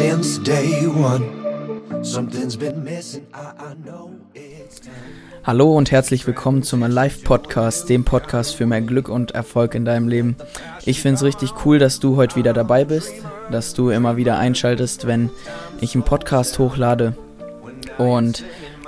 since day one. Something's been missing, I, I know it's time. Hallo und herzlich willkommen zum Alive Podcast, dem Podcast für mehr Glück und Erfolg in deinem Leben. Ich finde es richtig cool, dass du heute wieder dabei bist, dass du immer wieder einschaltest, wenn ich einen Podcast hochlade. Und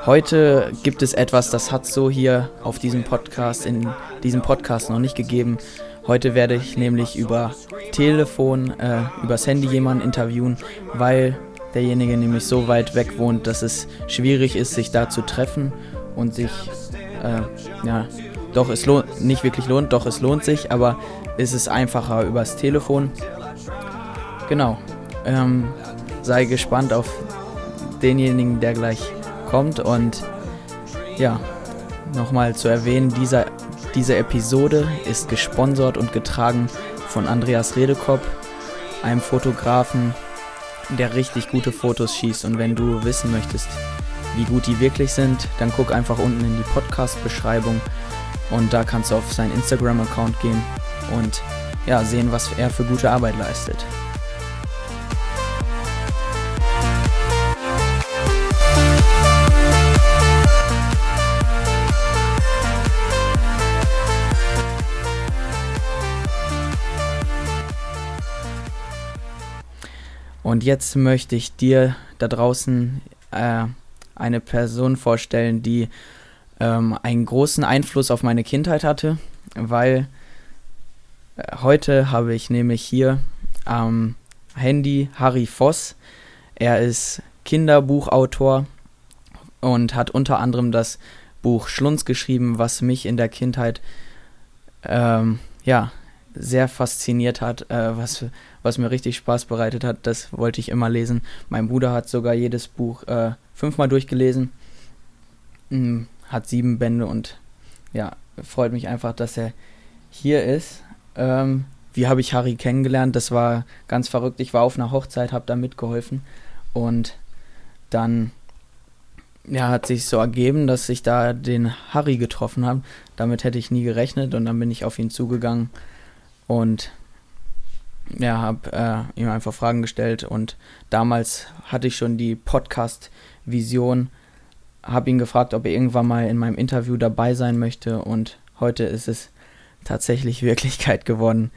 heute gibt es etwas, das hat so hier auf diesem Podcast, in diesem Podcast noch nicht gegeben. Heute werde ich nämlich über Telefon, äh, übers Handy jemanden interviewen, weil derjenige nämlich so weit weg wohnt, dass es schwierig ist, sich da zu treffen und sich, äh, ja, doch es lohnt, nicht wirklich lohnt, doch es lohnt sich, aber ist es einfacher übers Telefon. Genau. Ähm, sei gespannt auf denjenigen, der gleich kommt und ja, nochmal zu erwähnen, dieser diese Episode ist gesponsert und getragen von Andreas Redekopp, einem Fotografen, der richtig gute Fotos schießt. Und wenn du wissen möchtest, wie gut die wirklich sind, dann guck einfach unten in die Podcast-Beschreibung und da kannst du auf seinen Instagram-Account gehen und ja, sehen, was er für gute Arbeit leistet. Und jetzt möchte ich dir da draußen äh, eine Person vorstellen, die ähm, einen großen Einfluss auf meine Kindheit hatte, weil äh, heute habe ich nämlich hier am Handy Harry Voss. Er ist Kinderbuchautor und hat unter anderem das Buch Schlunz geschrieben, was mich in der Kindheit ähm, ja sehr fasziniert hat, äh, was, was mir richtig Spaß bereitet hat. Das wollte ich immer lesen. Mein Bruder hat sogar jedes Buch äh, fünfmal durchgelesen, hm, hat sieben Bände und ja, freut mich einfach, dass er hier ist. Ähm, wie habe ich Harry kennengelernt? Das war ganz verrückt. Ich war auf einer Hochzeit, habe da mitgeholfen und dann ja, hat sich so ergeben, dass ich da den Harry getroffen habe. Damit hätte ich nie gerechnet und dann bin ich auf ihn zugegangen und ja, habe äh, ihm einfach Fragen gestellt und damals hatte ich schon die Podcast-Vision, habe ihn gefragt, ob er irgendwann mal in meinem Interview dabei sein möchte und heute ist es tatsächlich Wirklichkeit geworden.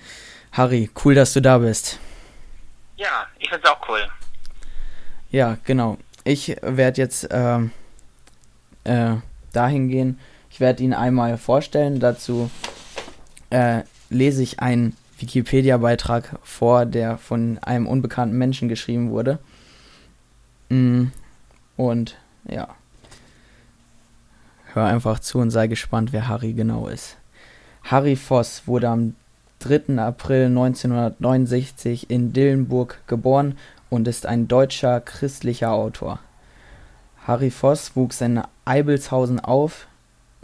Harry, cool, dass du da bist. Ja, ich finde es auch cool. Ja, genau. Ich werde jetzt äh, äh, dahin gehen. Ich werde ihn einmal vorstellen. Dazu äh, lese ich einen Wikipedia-Beitrag vor, der von einem unbekannten Menschen geschrieben wurde. Mm, und ja, hör einfach zu und sei gespannt, wer Harry genau ist. Harry Voss wurde am 3. April 1969 in Dillenburg geboren und ist ein deutscher christlicher Autor. Harry Voss wuchs in Eibelshausen auf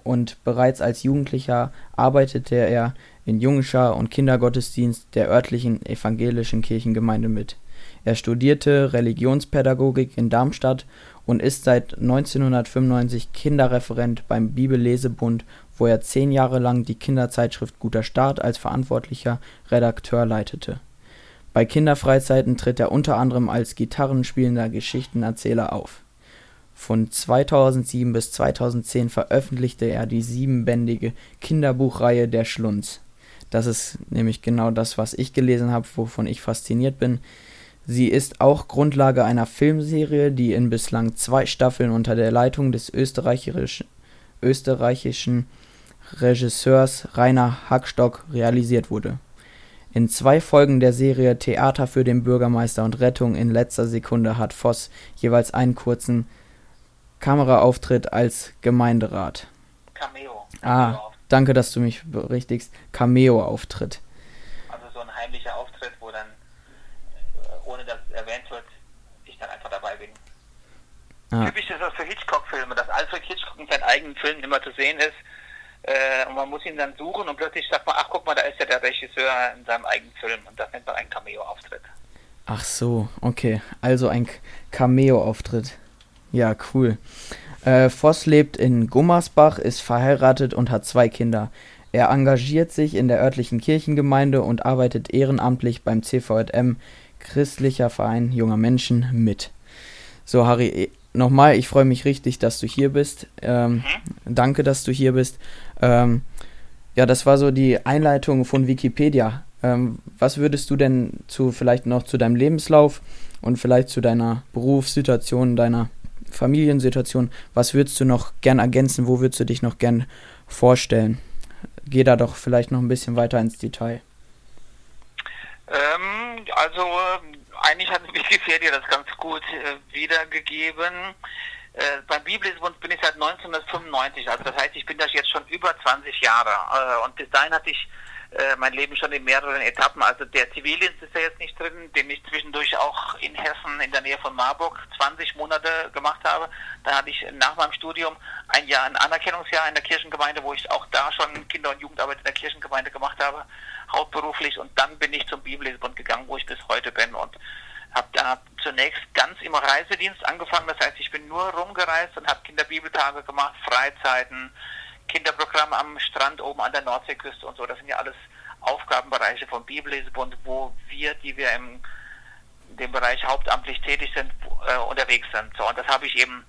und bereits als Jugendlicher arbeitete er in Jungschar und Kindergottesdienst der örtlichen evangelischen Kirchengemeinde mit. Er studierte Religionspädagogik in Darmstadt und ist seit 1995 Kinderreferent beim Bibellesebund, wo er zehn Jahre lang die Kinderzeitschrift Guter Start als verantwortlicher Redakteur leitete. Bei Kinderfreizeiten tritt er unter anderem als gitarrenspielender Geschichtenerzähler auf. Von 2007 bis 2010 veröffentlichte er die siebenbändige Kinderbuchreihe Der Schlunz. Das ist nämlich genau das, was ich gelesen habe, wovon ich fasziniert bin. Sie ist auch Grundlage einer Filmserie, die in bislang zwei Staffeln unter der Leitung des österreichischen, österreichischen Regisseurs Rainer Hackstock realisiert wurde. In zwei Folgen der Serie Theater für den Bürgermeister und Rettung in letzter Sekunde hat Voss jeweils einen kurzen Kameraauftritt als Gemeinderat. Cameo. Ah, danke, dass du mich berichtigst. Cameo-Auftritt. Also so ein heimlicher Auftritt, wo dann, äh, ohne dass es erwähnt wird, ich dann einfach dabei bin. Ah, Typisch ist das für Hitchcock-Filme, dass Alfred Hitchcock in seinen eigenen Filmen immer zu sehen ist. Äh, und man muss ihn dann suchen und plötzlich sagt man, ach guck mal, da ist ja der Regisseur in seinem eigenen Film. Und das nennt man einen Cameo-Auftritt. ach so, okay. Also ein Cameo-Auftritt. Ja, cool. Äh, Voss lebt in Gummersbach, ist verheiratet und hat zwei Kinder. Er engagiert sich in der örtlichen Kirchengemeinde und arbeitet ehrenamtlich beim CVJM christlicher Verein junger Menschen mit. So, Harry, eh, nochmal, ich freue mich richtig, dass du hier bist. Ähm, danke, dass du hier bist. Ähm, ja, das war so die Einleitung von Wikipedia. Ähm, was würdest du denn zu vielleicht noch zu deinem Lebenslauf und vielleicht zu deiner Berufssituation, deiner Familiensituation, was würdest du noch gern ergänzen? Wo würdest du dich noch gern vorstellen? Geh da doch vielleicht noch ein bisschen weiter ins Detail. Ähm, also eigentlich hat Wikipedia das ganz gut äh, wiedergegeben. Äh, beim Biblisbund bin ich seit 1995, also das heißt, ich bin das jetzt schon über 20 Jahre. Äh, und bis dahin hatte ich äh, mein Leben schon in mehreren Etappen. Also der Zivildienst ist ja jetzt nicht drin, den ich zwischendurch auch in Hessen in der Nähe von Marburg 20 Monate gemacht habe. Dann hatte ich nach meinem Studium ein Jahr, ein Anerkennungsjahr in der Kirchengemeinde, wo ich auch da schon Kinder- und Jugendarbeit in der Kirchengemeinde gemacht habe, hauptberuflich. Und dann bin ich zum Bibellesebund gegangen, wo ich bis heute bin und habe da zunächst ganz im Reisedienst angefangen. Das heißt, ich bin nur rumgereist und habe Kinderbibeltage gemacht, Freizeiten, Kinderprogramm am Strand oben an der Nordseeküste und so. Das sind ja alles Aufgabenbereiche vom Bibellesebund, wo wir, die wir im dem Bereich hauptamtlich tätig sind, äh, unterwegs sind. So, und das habe ich eben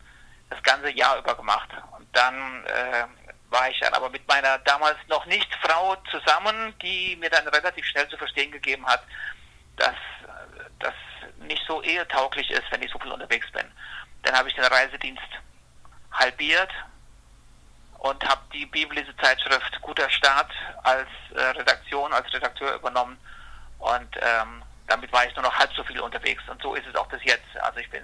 das ganze Jahr über gemacht. Und dann äh, war ich dann aber mit meiner damals noch nicht Frau zusammen, die mir dann relativ schnell zu verstehen gegeben hat, dass das nicht so ehetauglich ist, wenn ich so viel unterwegs bin. Dann habe ich den Reisedienst halbiert und habe die Bibellese-Zeitschrift Guter Start als äh, Redaktion, als Redakteur übernommen und ähm, damit war ich nur noch halb so viel unterwegs und so ist es auch bis jetzt. Also ich bin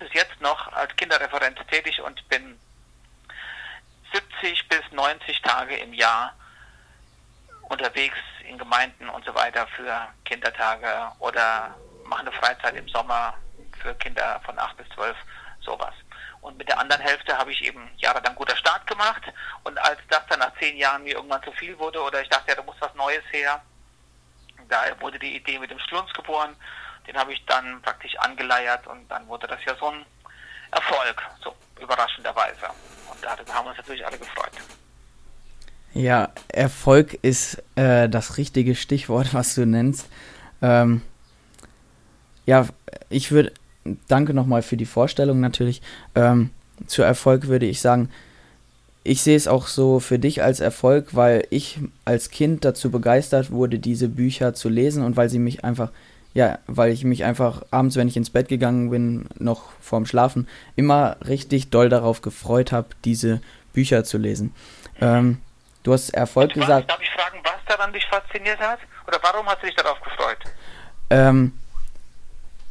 bis jetzt noch als Kinderreferent tätig und bin 70 bis 90 Tage im Jahr unterwegs in Gemeinden und so weiter für Kindertage oder mache eine Freizeit im Sommer für Kinder von 8 bis 12, sowas. Und mit der anderen Hälfte habe ich eben jahrelang guter Start gemacht. Und als das dann nach zehn Jahren mir irgendwann zu viel wurde oder ich dachte, ja, da muss was Neues her, da wurde die Idee mit dem Schlunz geboren. Den habe ich dann praktisch angeleiert und dann wurde das ja so ein Erfolg, so überraschenderweise. Und darüber haben wir uns natürlich alle gefreut. Ja, Erfolg ist äh, das richtige Stichwort, was du nennst. Ähm, ja, ich würde, danke nochmal für die Vorstellung natürlich. Ähm, zu Erfolg würde ich sagen, ich sehe es auch so für dich als Erfolg, weil ich als Kind dazu begeistert wurde, diese Bücher zu lesen und weil sie mich einfach, ja, weil ich mich einfach abends, wenn ich ins Bett gegangen bin, noch vorm Schlafen, immer richtig doll darauf gefreut habe, diese Bücher zu lesen. Ähm, du hast Erfolg was, gesagt. Darf ich fragen, was daran dich fasziniert hat? Oder warum hast du dich darauf gefreut? Ähm,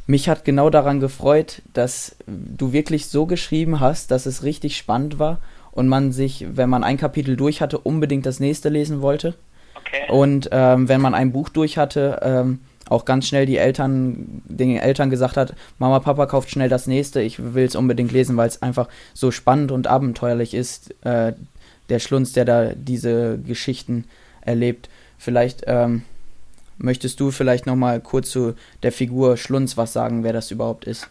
mich hat genau daran gefreut, dass du wirklich so geschrieben hast, dass es richtig spannend war und man sich, wenn man ein Kapitel durch hatte, unbedingt das nächste lesen wollte. Okay. Und ähm, wenn man ein Buch durch hatte, ähm, auch ganz schnell die Eltern, den Eltern gesagt hat, Mama, Papa kauft schnell das nächste, ich will es unbedingt lesen, weil es einfach so spannend und abenteuerlich ist, äh, der Schlunz, der da diese Geschichten erlebt. Vielleicht ähm, möchtest du vielleicht nochmal kurz zu der Figur Schlunz was sagen, wer das überhaupt ist.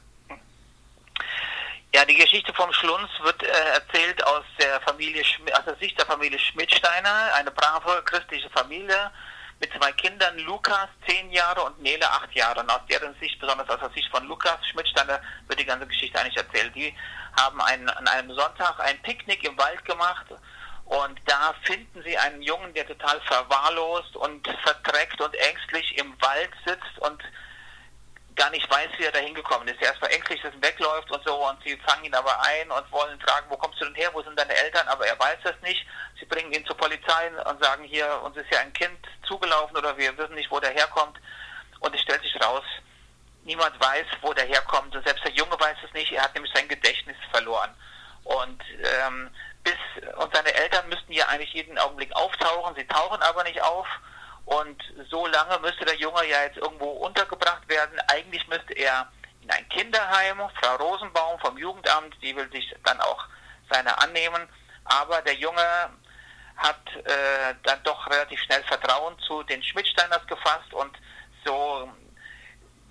Ja, die Geschichte vom Schlunz wird äh, erzählt aus der Familie, aus der Sicht der Familie Schmidsteiner, eine brave christliche Familie mit zwei Kindern, Lukas zehn Jahre und Nele acht Jahre. Und aus deren Sicht, besonders aus der Sicht von Lukas Schmidsteiner, wird die ganze Geschichte eigentlich erzählt. Die haben einen, an einem Sonntag ein Picknick im Wald gemacht und da finden sie einen Jungen, der total verwahrlost und verdreckt und ängstlich im Wald sitzt und gar nicht weiß, wie er da hingekommen ist. Er ist verängstigt, dass er wegläuft und so und sie fangen ihn aber ein und wollen fragen, wo kommst du denn her, wo sind deine Eltern, aber er weiß das nicht. Sie bringen ihn zur Polizei und sagen hier, uns ist ja ein Kind zugelaufen oder wir wissen nicht, wo der herkommt und es stellt sich raus, niemand weiß, wo der herkommt und selbst der Junge weiß es nicht, er hat nämlich sein Gedächtnis verloren. Und ähm, bis und seine Eltern müssten ja eigentlich jeden Augenblick auftauchen, sie tauchen aber nicht auf und so lange müsste der Junge ja jetzt irgendwo untergebracht werden. Eigentlich müsste er in ein Kinderheim, Frau Rosenbaum vom Jugendamt, die will sich dann auch seiner annehmen. Aber der Junge hat äh, dann doch relativ schnell Vertrauen zu den Schmidtsteiners gefasst und so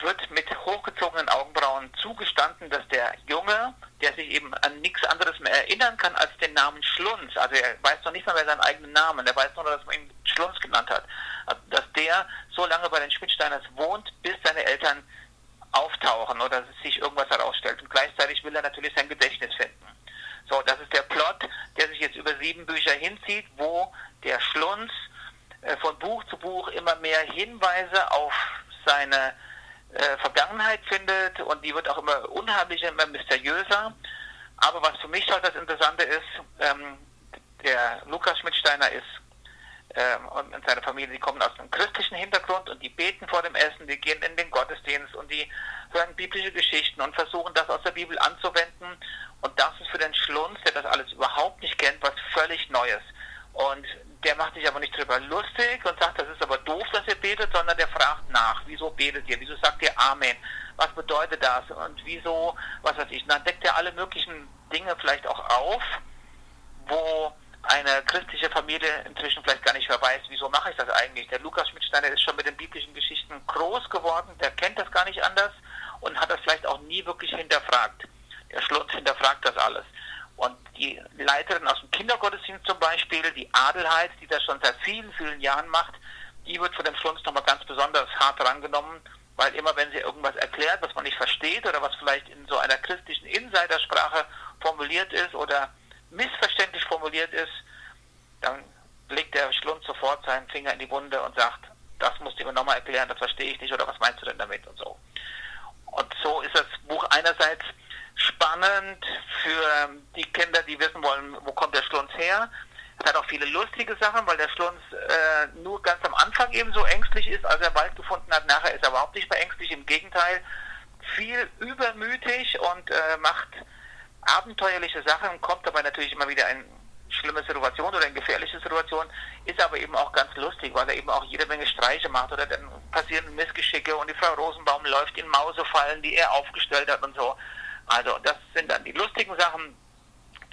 wird mit hochgezogenen Augenbrauen zugestanden, dass der Junge, der sich eben an nichts anderes mehr erinnern kann als den Namen Schlunz, also er weiß noch nicht mal mehr seinen eigenen Namen, er weiß nur, dass man ihn Schlunz genannt hat, dass der er so lange bei den Schmidtsteiners wohnt, bis seine Eltern auftauchen oder sich irgendwas herausstellt. Und gleichzeitig will er natürlich sein Gedächtnis finden. So, das ist der Plot, der sich jetzt über sieben Bücher hinzieht, wo der Schlunz äh, von Buch zu Buch immer mehr Hinweise auf seine äh, Vergangenheit findet und die wird auch immer unheimlicher, immer mysteriöser. Aber was für mich halt das Interessante ist, ähm, der Lukas Schmidtsteiner ist ähm, und seine Familie, die kommen aus einem christlichen Hintergrund und die beten vor dem Essen, die gehen in den Gottesdienst und die hören biblische Geschichten und versuchen das aus der Bibel anzuwenden. Und das ist für den Schlunz, der das alles überhaupt nicht kennt, was völlig Neues. Und der macht sich aber nicht drüber lustig und sagt, das ist aber doof, dass ihr betet, sondern der fragt nach, wieso betet ihr, wieso sagt ihr Amen, was bedeutet das und wieso, was weiß ich. Und dann deckt er alle möglichen Dinge vielleicht auch auf, wo eine christliche Familie inzwischen vielleicht gar nicht mehr weiß, wieso mache ich das eigentlich. Der Lukas Schmidtsteiner ist schon mit den biblischen Geschichten groß geworden, der kennt das gar nicht anders und hat das vielleicht auch nie wirklich hinterfragt. Der Schlund hinterfragt das alles. Und die Leiterin aus dem Kindergottesdienst zum Beispiel, die Adelheid, die das schon seit vielen, vielen Jahren macht, die wird von dem Schlunz nochmal ganz besonders hart rangenommen, weil immer wenn sie irgendwas erklärt, was man nicht versteht oder was vielleicht in so einer christlichen Insidersprache formuliert ist oder missverständlich formuliert ist, dann legt der Schlund sofort seinen Finger in die Wunde und sagt, das musst du mir nochmal erklären, das verstehe ich nicht oder was meinst du denn damit und so. Und so ist das Buch einerseits spannend für die Kinder, die wissen wollen, wo kommt der Schlunz her. Es hat auch viele lustige Sachen, weil der Schlunz äh, nur ganz am Anfang eben so ängstlich ist, als er Wald gefunden hat. Nachher ist er überhaupt nicht mehr ängstlich, im Gegenteil, viel übermütig und äh, macht abenteuerliche Sachen, kommt dabei natürlich immer wieder in schlimme Situation oder in gefährliche Situation, ist aber eben auch ganz lustig, weil er eben auch jede Menge Streiche macht oder dann passieren Missgeschicke und die Frau Rosenbaum läuft in Mausefallen, die er aufgestellt hat und so. Also das sind dann die lustigen Sachen,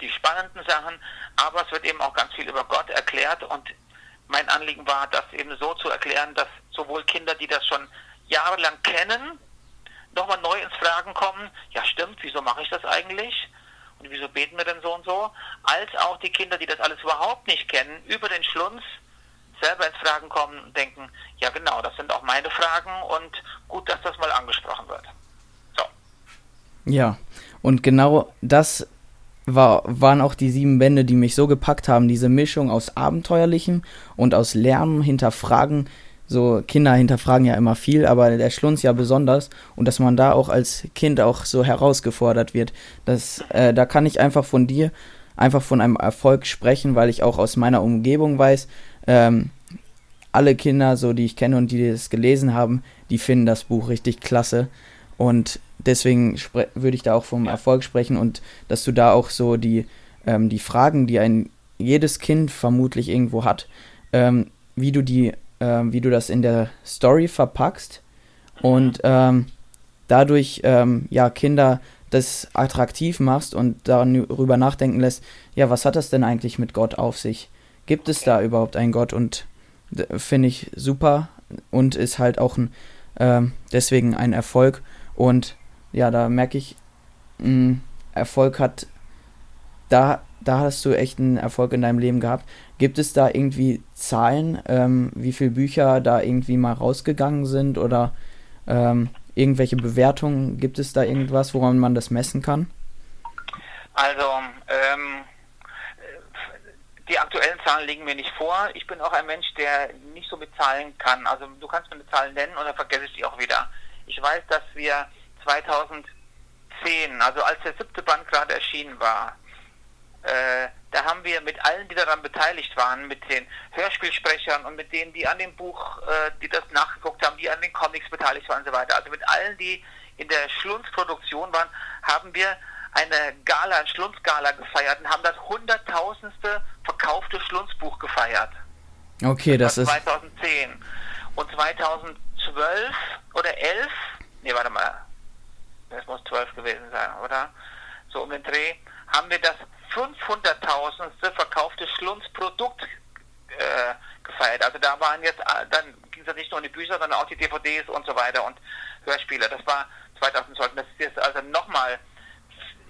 die spannenden Sachen, aber es wird eben auch ganz viel über Gott erklärt und mein Anliegen war, das eben so zu erklären, dass sowohl Kinder, die das schon jahrelang kennen, nochmal neu ins Fragen kommen, ja stimmt, wieso mache ich das eigentlich? Und wieso beten wir denn so und so? Als auch die Kinder, die das alles überhaupt nicht kennen, über den Schlunz selber ins Fragen kommen und denken, ja genau, das sind auch meine Fragen und gut, dass das mal angesprochen wird. So. Ja, und genau das war, waren auch die sieben Bände, die mich so gepackt haben. Diese Mischung aus Abenteuerlichem und aus Lernen, Hinterfragen. So, Kinder hinterfragen ja immer viel, aber der Schlunz ja besonders. Und dass man da auch als Kind auch so herausgefordert wird. Das, äh, da kann ich einfach von dir, einfach von einem Erfolg sprechen, weil ich auch aus meiner Umgebung weiß, ähm, alle Kinder, so die ich kenne und die das gelesen haben, die finden das Buch richtig klasse. Und deswegen würde ich da auch vom Erfolg sprechen und dass du da auch so die, ähm, die Fragen, die ein jedes Kind vermutlich irgendwo hat, ähm, wie du die, ähm, wie du das in der Story verpackst und ähm, dadurch ähm, ja Kinder das attraktiv machst und darüber nachdenken lässt, ja, was hat das denn eigentlich mit Gott auf sich? Gibt es da überhaupt einen Gott? Und finde ich super und ist halt auch ein, ähm, deswegen ein Erfolg. Und ja, da merke ich, mh, mm, Erfolg hat, da, da hast du echt einen Erfolg in deinem Leben gehabt. Gibt es da irgendwie Zahlen, ähm, wie viele Bücher da irgendwie mal rausgegangen sind oder ähm, irgendwelche Bewertungen? Gibt es da irgendwas, woran man das messen kann? Also, ähm, die aktuellen Zahlen liegen mir nicht vor. Ich bin auch ein Mensch, der nicht so mit Zahlen kann. Also du kannst mir eine Zahl nennen und dann vergesse ich die auch wieder. Ich weiß, dass wir 2010, also als der siebte Band gerade erschienen war, äh, da haben wir mit allen, die daran beteiligt waren, mit den Hörspielsprechern und mit denen, die an dem Buch, äh, die das nachgeguckt haben, die an den Comics beteiligt waren und so weiter, also mit allen, die in der Schlunzproduktion waren, haben wir eine Gala, ein Schlunzgala gefeiert und haben das hunderttausendste verkaufte Schlunzbuch gefeiert. Okay, das, das ist 2010. Und 2012 oder 11, nee, warte mal, das muss 12 gewesen sein, oder? So um den Dreh, haben wir das 500.000. verkaufte Schlunzprodukt äh, gefeiert. Also da waren jetzt, äh, dann ging es nicht nur um die Bücher, sondern auch die DVDs und so weiter und Hörspiele. Das war 2012. Das ist jetzt also nochmal,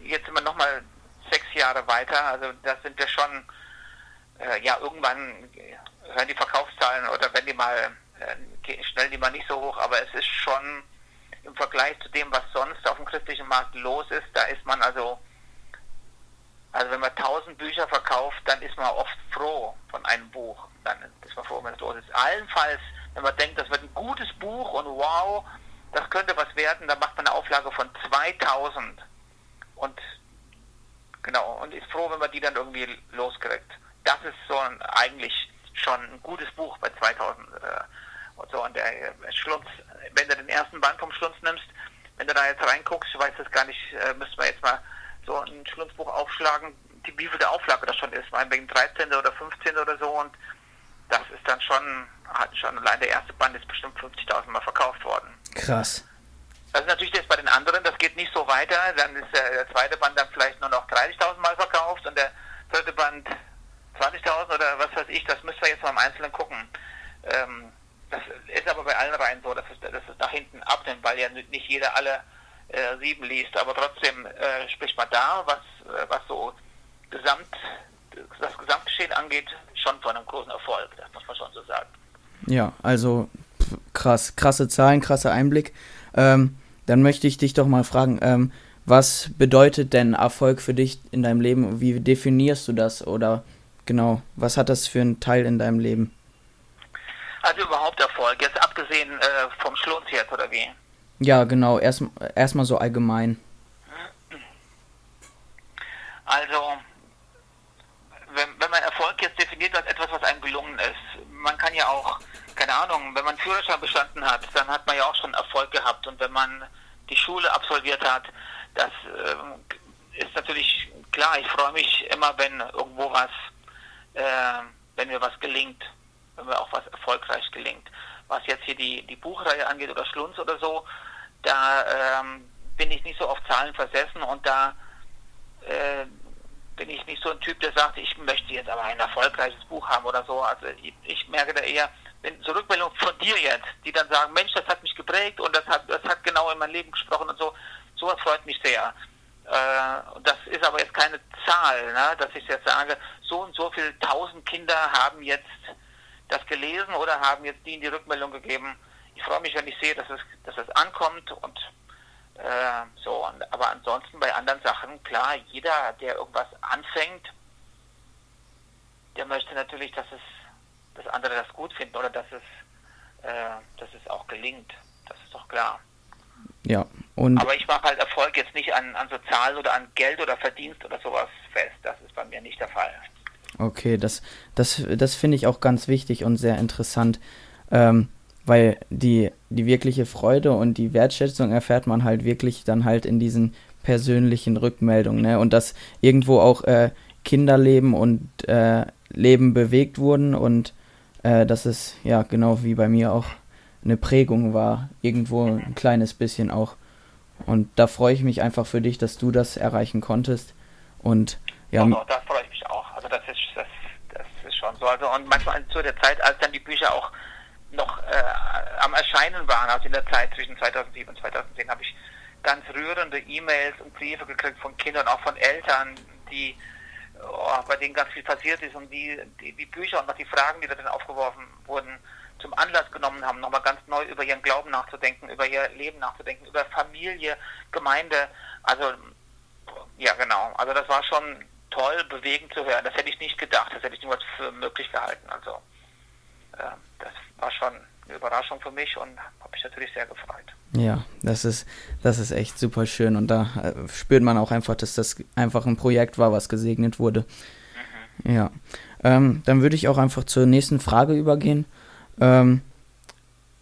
jetzt sind wir nochmal sechs Jahre weiter. Also das sind wir schon, äh, ja, irgendwann hören die Verkaufszahlen oder wenn die mal äh, schnell die mal nicht so hoch, aber es ist schon im Vergleich zu dem, was sonst auf dem christlichen Markt los ist, da ist man also, also wenn man tausend Bücher verkauft, dann ist man oft froh von einem Buch. Dann ist man froh, wenn es los ist. Allenfalls, wenn man denkt, das wird ein gutes Buch und wow, das könnte was werden, dann macht man eine Auflage von 2000 und genau, und ist froh, wenn man die dann irgendwie loskriegt. Das ist so ein, eigentlich schon ein gutes Buch bei 2000 äh, und so. Und der äh, Schlunz, wenn du den ersten Band vom Schlunz nimmst, wenn du da jetzt reinguckst, ich weiß das gar nicht, äh, müssen wir jetzt mal so ein Schlunzbuch aufschlagen, die, wie viel der Auflage das schon ist, meinetwegen 13. oder 15. oder so und das ist dann schon, hat schon allein der erste Band ist bestimmt 50.000 Mal verkauft worden. Krass. Das ist natürlich jetzt bei den anderen, das geht nicht so weiter. Dann ist der, der zweite Band dann vielleicht nur noch 30.000 Mal verkauft und der dritte Band 20.000 oder was weiß ich. Das müssen wir jetzt mal im Einzelnen gucken. Ähm, das ist aber bei allen Reihen so, dass es, dass es nach hinten abnimmt, weil ja nicht jeder alle äh, sieben liest. Aber trotzdem äh, spricht man da, was, äh, was so Gesamt, das Gesamtgeschehen angeht, schon von einem großen Erfolg. Das muss man schon so sagen. Ja, also krass, krasse Zahlen, krasser Einblick. Ähm, dann möchte ich dich doch mal fragen, ähm, was bedeutet denn Erfolg für dich in deinem Leben? Wie definierst du das? Oder genau, was hat das für einen Teil in deinem Leben? Also überhaupt Erfolg, jetzt abgesehen äh, vom Schlunz jetzt, oder wie? Ja, genau, erstmal erst so allgemein. Also, wenn, wenn man Erfolg jetzt definiert als etwas, was einem gelungen ist, man kann ja auch keine Ahnung, wenn man Führerschein bestanden hat, dann hat man ja auch schon Erfolg gehabt. Und wenn man die Schule absolviert hat, das äh, ist natürlich klar. Ich freue mich immer, wenn irgendwo was, äh, wenn mir was gelingt, wenn mir auch was erfolgreich gelingt. Was jetzt hier die, die Buchreihe angeht oder Schlunz oder so, da ähm, bin ich nicht so auf Zahlen versessen und da äh, bin ich nicht so ein Typ, der sagt, ich möchte jetzt aber ein erfolgreiches Buch haben oder so. Also ich, ich merke da eher, wenn so Rückmeldungen von dir jetzt, die dann sagen, Mensch, das hat mich geprägt und das hat, das hat genau in mein Leben gesprochen und so, sowas freut mich sehr. Äh, das ist aber jetzt keine Zahl, ne, dass ich jetzt sage, so und so viele tausend Kinder haben jetzt das gelesen oder haben jetzt die in die Rückmeldung gegeben. Ich freue mich, wenn ich sehe, dass es, dass es ankommt und äh, so. Aber ansonsten bei anderen Sachen, klar, jeder, der irgendwas anfängt, der möchte natürlich, dass es dass andere das gut finden oder dass es, äh, dass es auch gelingt. Das ist doch klar. Ja, und. Aber ich mache halt Erfolg jetzt nicht an, an Sozialen oder an Geld oder Verdienst oder sowas fest. Das ist bei mir nicht der Fall. Okay, das, das, das finde ich auch ganz wichtig und sehr interessant, ähm, weil die, die wirkliche Freude und die Wertschätzung erfährt man halt wirklich dann halt in diesen persönlichen Rückmeldungen, ne? Und dass irgendwo auch äh, Kinderleben und äh, Leben bewegt wurden und äh, dass es ja genau wie bei mir auch eine Prägung war, irgendwo ein kleines bisschen auch. Und da freue ich mich einfach für dich, dass du das erreichen konntest. Und ja. Doch, doch, ist, das, das ist schon so. Also und manchmal zu der Zeit, als dann die Bücher auch noch äh, am Erscheinen waren, also in der Zeit zwischen 2007 und 2010, habe ich ganz rührende E-Mails und Briefe gekriegt von Kindern, auch von Eltern, die oh, bei denen ganz viel passiert ist und die, die, die Bücher und auch die Fragen, die da dann aufgeworfen wurden, zum Anlass genommen haben, nochmal ganz neu über ihren Glauben nachzudenken, über ihr Leben nachzudenken, über Familie, Gemeinde. Also, ja, genau. Also, das war schon toll, bewegend zu hören. Das hätte ich nicht gedacht, das hätte ich niemals für möglich gehalten. Also, äh, das war schon eine Überraschung für mich und habe mich natürlich sehr gefreut. Ja, das ist, das ist echt super schön und da äh, spürt man auch einfach, dass das einfach ein Projekt war, was gesegnet wurde. Mhm. Ja, ähm, dann würde ich auch einfach zur nächsten Frage übergehen. Ähm,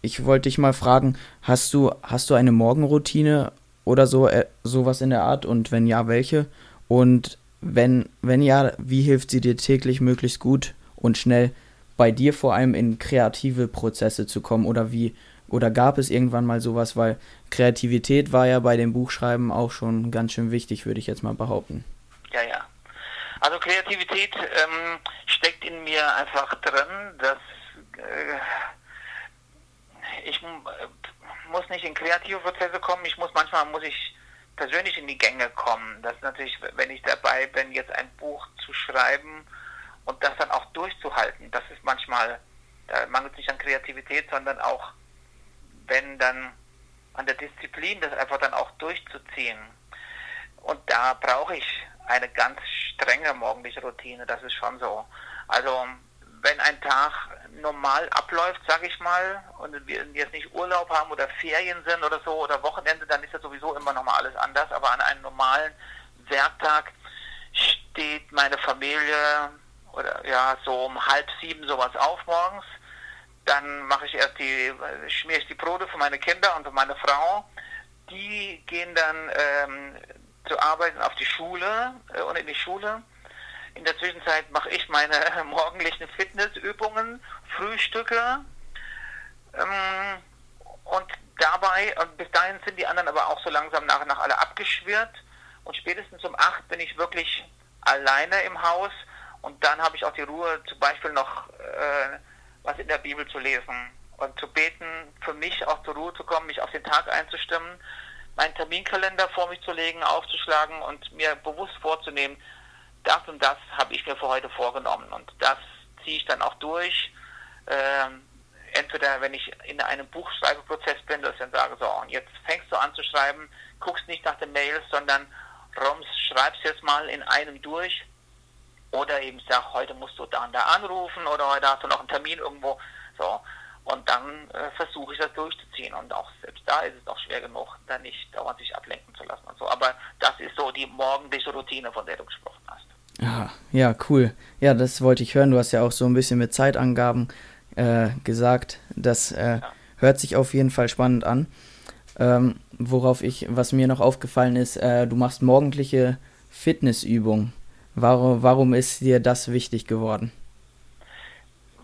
ich wollte dich mal fragen, hast du, hast du eine Morgenroutine oder so, äh, sowas in der Art und wenn ja, welche? Und wenn, wenn ja, wie hilft sie dir täglich möglichst gut und schnell bei dir vor allem in kreative Prozesse zu kommen oder wie oder gab es irgendwann mal sowas, weil Kreativität war ja bei dem Buchschreiben auch schon ganz schön wichtig, würde ich jetzt mal behaupten. Ja, ja. Also Kreativität ähm, steckt in mir einfach drin, dass äh, ich äh, muss nicht in kreative Prozesse kommen, ich muss manchmal muss ich persönlich in die Gänge kommen. Das ist natürlich, wenn ich dabei bin, jetzt ein Buch zu schreiben, und das dann auch durchzuhalten, das ist manchmal Da mangelt es nicht an Kreativität, sondern auch, wenn dann an der Disziplin, das einfach dann auch durchzuziehen. Und da brauche ich eine ganz strenge morgendliche Routine, das ist schon so. Also wenn ein Tag normal abläuft, sage ich mal, und wir jetzt nicht Urlaub haben oder Ferien sind oder so oder Wochenende, dann ist ja sowieso immer nochmal alles anders. Aber an einem normalen Werktag steht meine Familie oder ja so um halb sieben sowas auf morgens. Dann mache ich erst die, schmiere ich die Brote für meine Kinder und für meine Frau. Die gehen dann ähm, zu arbeiten auf die Schule äh, und in die Schule. In der Zwischenzeit mache ich meine morgendlichen Fitnessübungen, Frühstücke. Ähm, und dabei, bis dahin sind die anderen aber auch so langsam nach und nach alle abgeschwirrt. Und spätestens um acht bin ich wirklich alleine im Haus. Und dann habe ich auch die Ruhe, zum Beispiel noch äh, was in der Bibel zu lesen und zu beten, für mich auch zur Ruhe zu kommen, mich auf den Tag einzustimmen, meinen Terminkalender vor mich zu legen, aufzuschlagen und mir bewusst vorzunehmen, das und das habe ich mir für heute vorgenommen und das ziehe ich dann auch durch. Ähm, entweder wenn ich in einem Buchschreibeprozess bin, dass ich dann sage, so, und jetzt fängst du an zu schreiben, guckst nicht nach den Mails, sondern Roms, schreibst jetzt mal in einem durch. Oder eben sag, heute musst du da und da anrufen oder heute hast du noch einen Termin irgendwo. So. Und dann äh, versuche ich das durchzuziehen. Und auch selbst da ist es auch schwer genug, da nicht dauernd sich ablenken zu lassen und so. Aber das ist so die morgendliche Routine, von der du gesprochen hast. Ja, ja, cool. Ja, das wollte ich hören. Du hast ja auch so ein bisschen mit Zeitangaben äh, gesagt. Das äh, hört sich auf jeden Fall spannend an. Ähm, worauf ich, was mir noch aufgefallen ist, äh, du machst morgendliche Fitnessübungen. Warum, warum ist dir das wichtig geworden?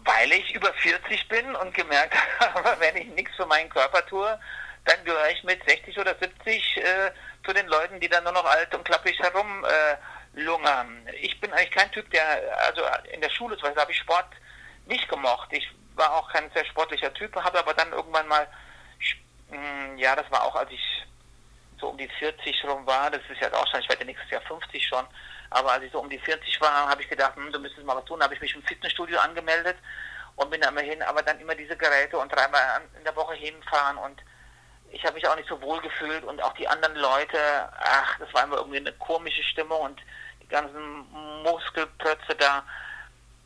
Weil ich über 40 bin und gemerkt habe, wenn ich nichts für meinen Körper tue, dann gehöre ich mit 60 oder 70 äh, zu den Leuten, die dann nur noch alt und klappig herum äh, lungern. Ich bin eigentlich kein Typ, der, also in der Schule zum Beispiel habe ich Sport nicht gemocht. Ich war auch kein sehr sportlicher Typ, habe aber dann irgendwann mal, hm, ja, das war auch, als ich so um die 40 rum war, das ist ja auch schon, ich werde nächstes Jahr 50 schon, aber als ich so um die 40 war, habe ich gedacht, hm, du müsstest mal was tun, habe ich mich im Fitnessstudio angemeldet und bin da immer hin, aber dann immer diese Geräte und dreimal in der Woche hinfahren und ich habe mich auch nicht so wohl gefühlt und auch die anderen Leute, ach, das war immer irgendwie eine komische Stimmung und ganzen Muskelprötze da.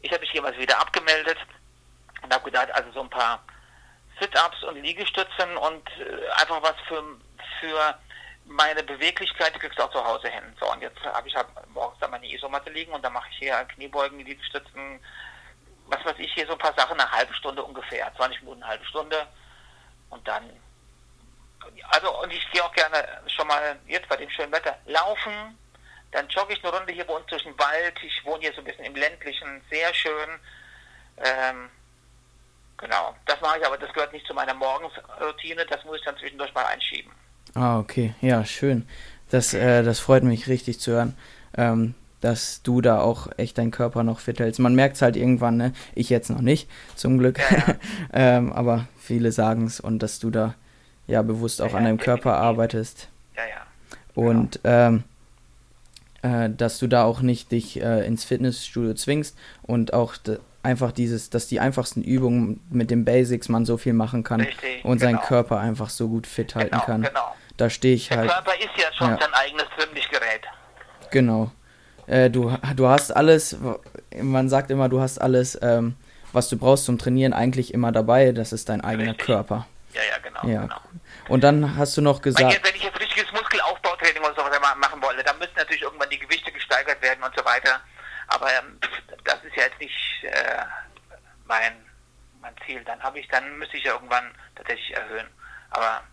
Ich habe mich jemals wieder abgemeldet und habe gedacht, also so ein paar Sit-Ups und Liegestützen und äh, einfach was für, für meine Beweglichkeit, die kriegst du auch zu Hause hin. So, und jetzt habe ich halt morgens da meine Isomatte liegen und dann mache ich hier Kniebeugen, Liegestützen, was weiß ich, hier so ein paar Sachen, eine halbe Stunde ungefähr, 20 Minuten, eine halbe Stunde und dann also und ich gehe auch gerne schon mal jetzt bei dem schönen Wetter laufen. Dann jogge ich eine Runde hier bei uns durch den Wald. Ich wohne hier so ein bisschen im ländlichen, sehr schön. Ähm, genau, das mache ich, aber das gehört nicht zu meiner Morgensroutine. Das muss ich dann zwischendurch mal einschieben. Ah, okay, ja, schön. Das, äh, das freut mich richtig zu hören. Ähm, dass du da auch echt deinen Körper noch fit hältst. Man merkt es halt irgendwann, ne? Ich jetzt noch nicht, zum Glück. Ja, ähm, aber viele sagen es und dass du da ja bewusst auch ja, an deinem Körper arbeitest. Ja, ja. Und genau. ähm, äh, dass du da auch nicht dich äh, ins Fitnessstudio zwingst und auch einfach dieses, dass die einfachsten Übungen mit den Basics man so viel machen kann Richtig, und seinen genau. Körper einfach so gut fit halten genau, kann. Genau. Da stehe ich Der halt. Der Körper ist ja schon ja. sein eigenes Trimmlichtgerät. Genau. Äh, du, du hast alles, man sagt immer, du hast alles, ähm, was du brauchst zum Trainieren, eigentlich immer dabei. Das ist dein eigener Richtig. Körper. Ja, ja, genau. Ja. genau. Und dann hast du noch gesagt. Wenn ich jetzt Muskelaufbautraining oder sowas machen wolle, dann müssen natürlich irgendwann die Gewichte gesteigert werden und so weiter. Aber ähm, das ist ja jetzt nicht äh, mein, mein Ziel. Dann habe ich, dann müsste ich ja irgendwann tatsächlich erhöhen. Aber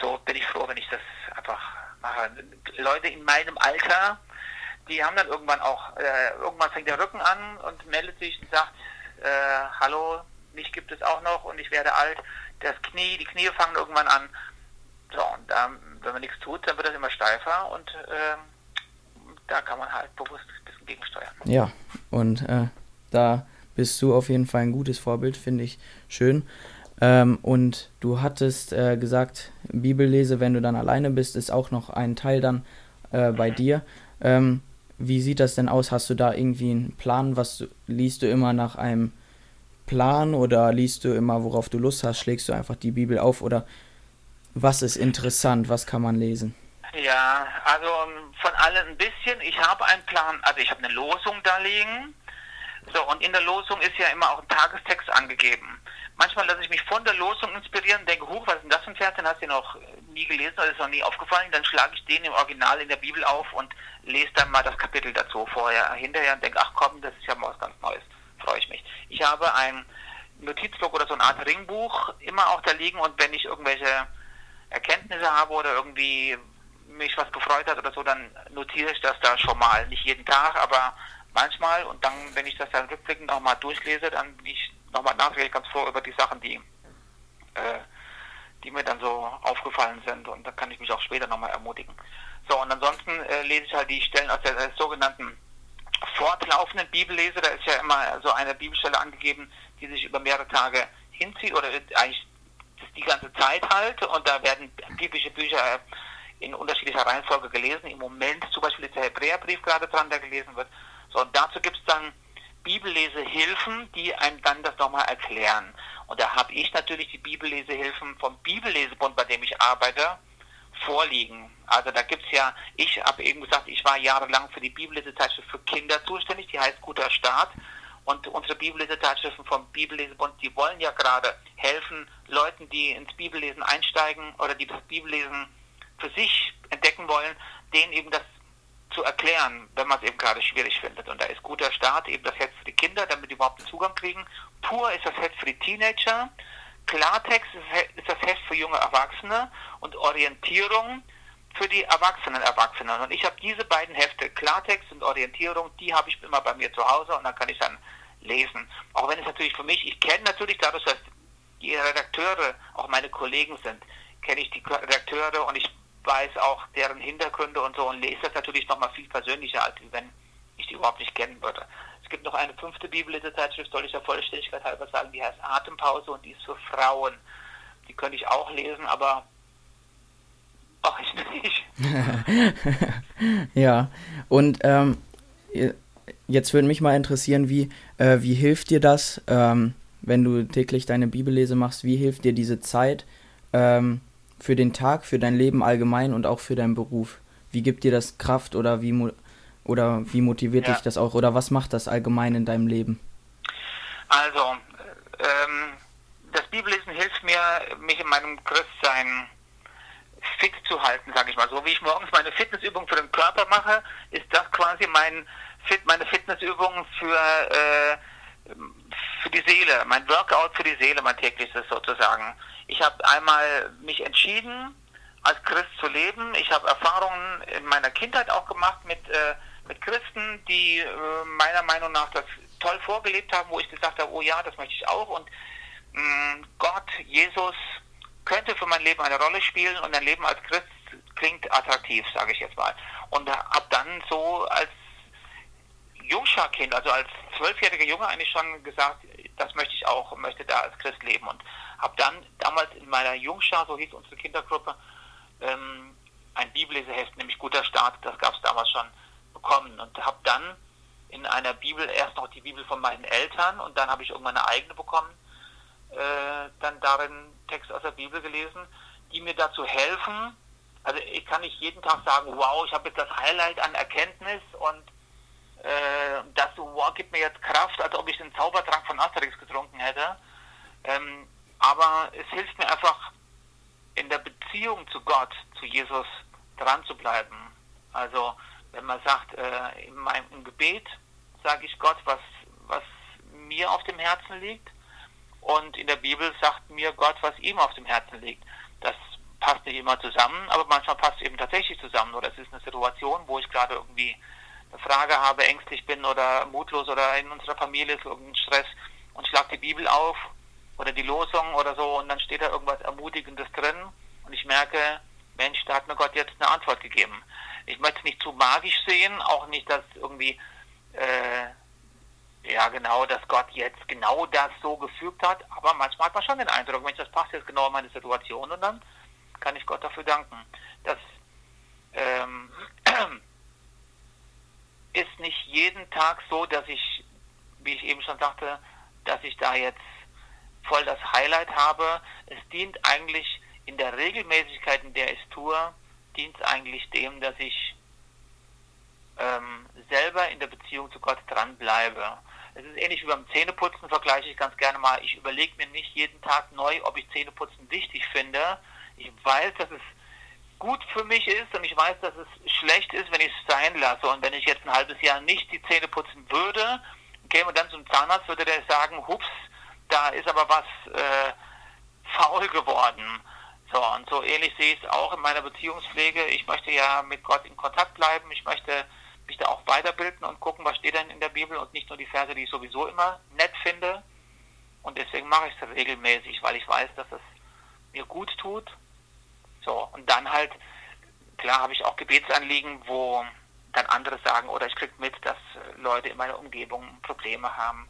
so bin ich froh, wenn ich das einfach mache. Leute in meinem Alter, die haben dann irgendwann auch, äh, irgendwann fängt der Rücken an und meldet sich und sagt, äh, hallo, mich gibt es auch noch und ich werde alt das Knie, die Knie fangen irgendwann an. So, und da, wenn man nichts tut, dann wird das immer steifer und äh, da kann man halt bewusst ein bisschen gegensteuern. Ja, und äh, da bist du auf jeden Fall ein gutes Vorbild, finde ich schön. Ähm, und du hattest äh, gesagt, Bibellese, wenn du dann alleine bist, ist auch noch ein Teil dann äh, bei mhm. dir. Ähm, wie sieht das denn aus? Hast du da irgendwie einen Plan? Was liest du immer nach einem Plan oder liest du immer, worauf du Lust hast? Schlägst du einfach die Bibel auf oder was ist interessant? Was kann man lesen? Ja, also ähm, von allen ein bisschen. Ich habe einen Plan, also ich habe eine Losung da liegen. So, und in der Losung ist ja immer auch ein Tagestext angegeben. Manchmal lasse ich mich von der Losung inspirieren, denke, huch, was ist denn das für ein Vers? Den hast du noch nie gelesen oder ist noch nie aufgefallen. Dann schlage ich den im Original in der Bibel auf und lese dann mal das Kapitel dazu vorher, hinterher und denke, ach komm, das ist ja mal was ganz Neues. Freue ich mich. Ich habe ein Notizblock oder so eine Art Ringbuch immer auch da liegen und wenn ich irgendwelche Erkenntnisse habe oder irgendwie mich was gefreut hat oder so, dann notiere ich das da schon mal. Nicht jeden Tag, aber manchmal. Und dann, wenn ich das dann rückblickend nochmal durchlese, dann bin ich nochmal nachträglich ganz froh über die Sachen, die, äh, die mir dann so aufgefallen sind. Und da kann ich mich auch später nochmal ermutigen. So, und ansonsten äh, lese ich halt die Stellen aus der, der sogenannten fortlaufenden Bibellese. Da ist ja immer so eine Bibelstelle angegeben, die sich über mehrere Tage hinzieht oder eigentlich die ganze Zeit halt. Und da werden biblische Bücher in unterschiedlicher Reihenfolge gelesen. Im Moment zum Beispiel ist der Hebräerbrief gerade dran, der gelesen wird. So, und dazu gibt es dann Bibellesehilfen, die einem dann das nochmal erklären. Und da habe ich natürlich die Bibellesehilfen vom Bibellesebund, bei dem ich arbeite, vorliegen. Also da gibt es ja, ich habe eben gesagt, ich war jahrelang für die Bibellesezeitschrift für Kinder zuständig, die heißt Guter Start. Und unsere Bibellesezeitschriften vom Bibellesebund, die wollen ja gerade helfen, Leuten, die ins Bibellesen einsteigen oder die das Bibellesen für sich entdecken wollen, denen eben das zu erklären, wenn man es eben gerade schwierig findet. Und da ist guter Start eben das Heft für die Kinder, damit die überhaupt den Zugang kriegen. Pur ist das Heft für die Teenager. Klartext ist das Heft für junge Erwachsene und Orientierung für die erwachsenen Erwachsenen. Und ich habe diese beiden Hefte, Klartext und Orientierung, die habe ich immer bei mir zu Hause und dann kann ich dann lesen. Auch wenn es natürlich für mich, ich kenne natürlich dadurch, dass die Redakteure auch meine Kollegen sind, kenne ich die Redakteure und ich weiß auch deren Hintergründe und so und lese das natürlich nochmal viel persönlicher, als wenn ich die überhaupt nicht kennen würde. Es gibt noch eine fünfte Bibellesezeitschrift, soll ich der Vollständigkeit halber sagen, die heißt Atempause und die ist für Frauen. Die könnte ich auch lesen, aber mache ich nicht. ja, und ähm, jetzt würde mich mal interessieren, wie, äh, wie hilft dir das, ähm, wenn du täglich deine Bibellese machst, wie hilft dir diese Zeit, ähm, für den Tag, für dein Leben allgemein und auch für deinen Beruf? Wie gibt dir das Kraft oder wie, oder wie motiviert ja. dich das auch oder was macht das allgemein in deinem Leben? Also, ähm, das Bibellesen hilft mir, mich in meinem Christsein fit zu halten, sage ich mal. So wie ich morgens meine Fitnessübung für den Körper mache, ist das quasi mein Fit, meine Fitnessübung für, äh, für die Seele, mein Workout für die Seele, mein tägliches sozusagen. Ich habe einmal mich entschieden, als Christ zu leben. Ich habe Erfahrungen in meiner Kindheit auch gemacht mit, äh, mit Christen, die äh, meiner Meinung nach das toll vorgelebt haben, wo ich gesagt habe, oh ja, das möchte ich auch. Und mh, mm, Gott, Jesus könnte für mein Leben eine Rolle spielen und ein Leben als Christ klingt attraktiv, sage ich jetzt mal. Und habe dann so als Jungscharkind, also als zwölfjähriger Junge eigentlich schon gesagt, das möchte ich auch, möchte da als Christ leben. Und habe dann damals in meiner Jungschar, so hieß unsere Kindergruppe, ähm, ein Bibelleseheft, nämlich Guter Start, das gab es damals schon, bekommen. Und habe dann in einer Bibel erst noch die Bibel von meinen Eltern und dann habe ich irgendwann eine eigene bekommen, äh, dann darin Text aus der Bibel gelesen, die mir dazu helfen. Also ich kann nicht jeden Tag sagen, wow, ich habe jetzt das Highlight an Erkenntnis und äh, das wow, gibt mir jetzt Kraft, als ob ich den Zaubertrank von Asterix getrunken hätte. Ähm, aber es hilft mir einfach in der Beziehung zu Gott, zu Jesus dran zu bleiben. Also wenn man sagt, äh, in meinem Gebet sage ich Gott, was, was mir auf dem Herzen liegt. Und in der Bibel sagt mir Gott, was ihm auf dem Herzen liegt. Das passt nicht immer zusammen, aber manchmal passt es eben tatsächlich zusammen. Oder es ist eine Situation, wo ich gerade irgendwie eine Frage habe, ängstlich bin oder mutlos oder in unserer Familie ist irgendein Stress und ich schlage die Bibel auf oder die Losung oder so und dann steht da irgendwas Ermutigendes drin und ich merke, Mensch, da hat mir Gott jetzt eine Antwort gegeben. Ich möchte es nicht zu magisch sehen, auch nicht, dass irgendwie, äh, ja genau, dass Gott jetzt genau das so gefügt hat, aber manchmal hat man schon den Eindruck, Mensch, das passt jetzt genau in meine Situation und dann kann ich Gott dafür danken. Das ähm, ist nicht jeden Tag so, dass ich, wie ich eben schon sagte, dass ich da jetzt voll das Highlight habe. Es dient eigentlich in der Regelmäßigkeit, in der ich es tue, dient es eigentlich dem, dass ich ähm, selber in der Beziehung zu Gott dranbleibe. Es ist ähnlich wie beim Zähneputzen, vergleiche ich ganz gerne mal. Ich überlege mir nicht jeden Tag neu, ob ich Zähneputzen wichtig finde. Ich weiß, dass es gut für mich ist und ich weiß, dass es schlecht ist, wenn ich es sein lasse. Und wenn ich jetzt ein halbes Jahr nicht die Zähne putzen würde, käme dann zum Zahnarzt, würde der sagen, hups, da ist aber was äh, faul geworden. So, und so ähnlich sehe ich es auch in meiner Beziehungspflege. Ich möchte ja mit Gott in Kontakt bleiben. Ich möchte mich da auch weiterbilden und gucken, was steht denn in der Bibel und nicht nur die Verse, die ich sowieso immer nett finde. Und deswegen mache ich es regelmäßig, weil ich weiß, dass es mir gut tut. So, und dann halt, klar habe ich auch Gebetsanliegen, wo dann andere sagen, oder ich kriege mit, dass Leute in meiner Umgebung Probleme haben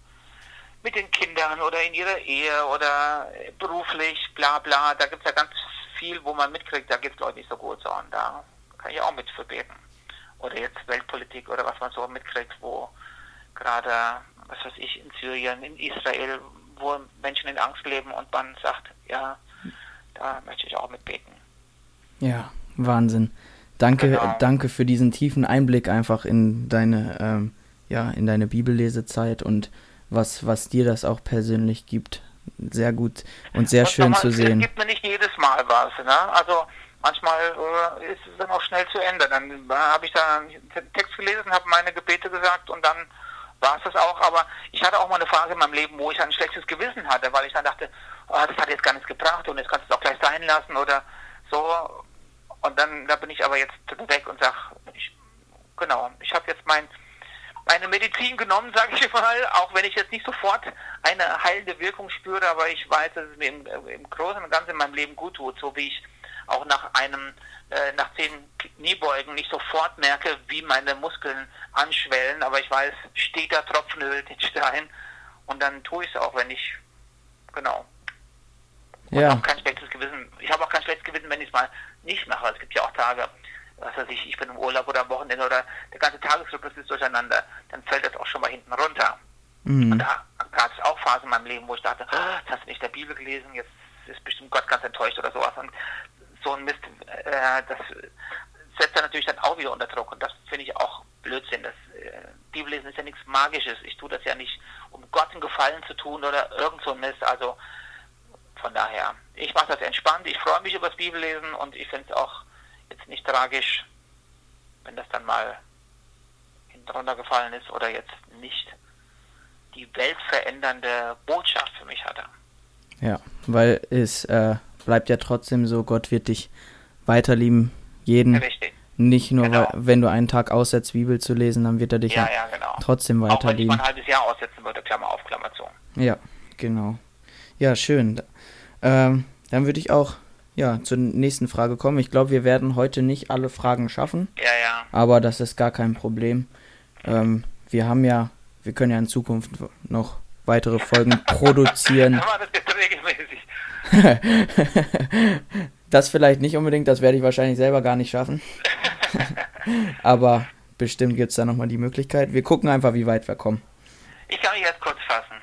mit den Kindern oder in ihrer Ehe oder beruflich, bla bla. Da gibt es ja ganz viel, wo man mitkriegt, da geht es Leute nicht so gut, so und da kann ich auch mit verbeten. Oder jetzt Weltpolitik oder was man so mitkriegt, wo gerade, was weiß ich, in Syrien, in Israel, wo Menschen in Angst leben und man sagt, ja, da möchte ich auch mitbeten. Ja, Wahnsinn. Danke, Genau. danke für diesen tiefen Einblick einfach in deine, ähm, ja, in deine Bibellesezeit und was, was dir das auch persönlich gibt. Sehr gut und sehr Und schön nochmal, zu Es sehen. gibt mir nicht jedes Mal was. Ne? Also manchmal äh, ist es dann auch schnell zu Ende. Dann äh, habe ich da einen Text gelesen, habe meine Gebete gesagt und dann war es das auch. Aber ich hatte auch mal eine Phase in meinem Leben, wo ich ein schlechtes Gewissen hatte, weil ich dann dachte, oh, das hat jetzt gar nichts gebracht und jetzt kannst du es auch gleich sein lassen oder so. Und dann da bin ich aber jetzt weg und sage, genau, ich habe jetzt mein meine Medizin genommen, sage ich mal, auch wenn ich jetzt nicht sofort eine heilende Wirkung spüre, aber ich weiß, dass es mir im, im Großen und Ganzen in meinem Leben gut tut, so wie ich auch nach einem, äh, nach zehn Kniebeugen nicht sofort merke, wie meine Muskeln anschwellen, aber ich weiß, steter Tropfen höhlt den Stein und dann tue ich es auch, wenn ich, genau, und Ja, auch kein schlechtes Gewissen. Ich habe auch kein schlechtes Gewissen, wenn ich es mal nicht mache. Es gibt ja auch Tage, was weiß ich, ich bin im Urlaub oder am Wochenende oder der ganze Tagesrhythmus ist durcheinander. Dann fällt das auch schon mal hinten runter. Und mhm. da gab es auch Phasen in meinem Leben, wo ich dachte, ah, jetzt hast du nicht der Bibel gelesen, jetzt ist bestimmt Gott ganz enttäuscht oder sowas. Und so ein Mist, äh, das setzt dann natürlich dann auch wieder unter Druck. Und das finde ich auch Blödsinn. Das äh, Bibellesen ist ja nichts Magisches. Ich tue das ja nicht, um Gott einen Gefallen zu tun oder irgend so ein Mist. Also von daher, ich mache das entspannt. Ich freue mich über das Bibellesen und ich finde es auch jetzt nicht tragisch, wenn das dann mal hinten runtergefallen ist oder jetzt nicht die weltverändernde Botschaft für mich hatte. ja, weil es äh, bleibt ja trotzdem so, Gott wird dich weiterlieben, jeden, Richtig. nicht nur, Genau. weil, wenn du einen Tag aussetzt, Bibel zu lesen, dann wird er dich Ja, ja, ja, genau. trotzdem Auch wenn ich weiterlieben. ein halbes Jahr aussetzen würde, Klammer auf, Klammer zu. Ja, genau. Ja, schön. Ähm, dann würde ich auch ja, zur nächsten Frage kommen. Ich glaube, wir werden heute nicht alle Fragen schaffen, Ja, ja. aber das ist gar kein Problem. Ähm, wir haben ja, wir können ja in Zukunft noch weitere Folgen produzieren. Das vielleicht nicht unbedingt, das werde ich wahrscheinlich selber gar nicht schaffen. aber bestimmt gibt es da nochmal die Möglichkeit. Wir gucken einfach, wie weit wir kommen. Ich kann mich jetzt kurz fassen.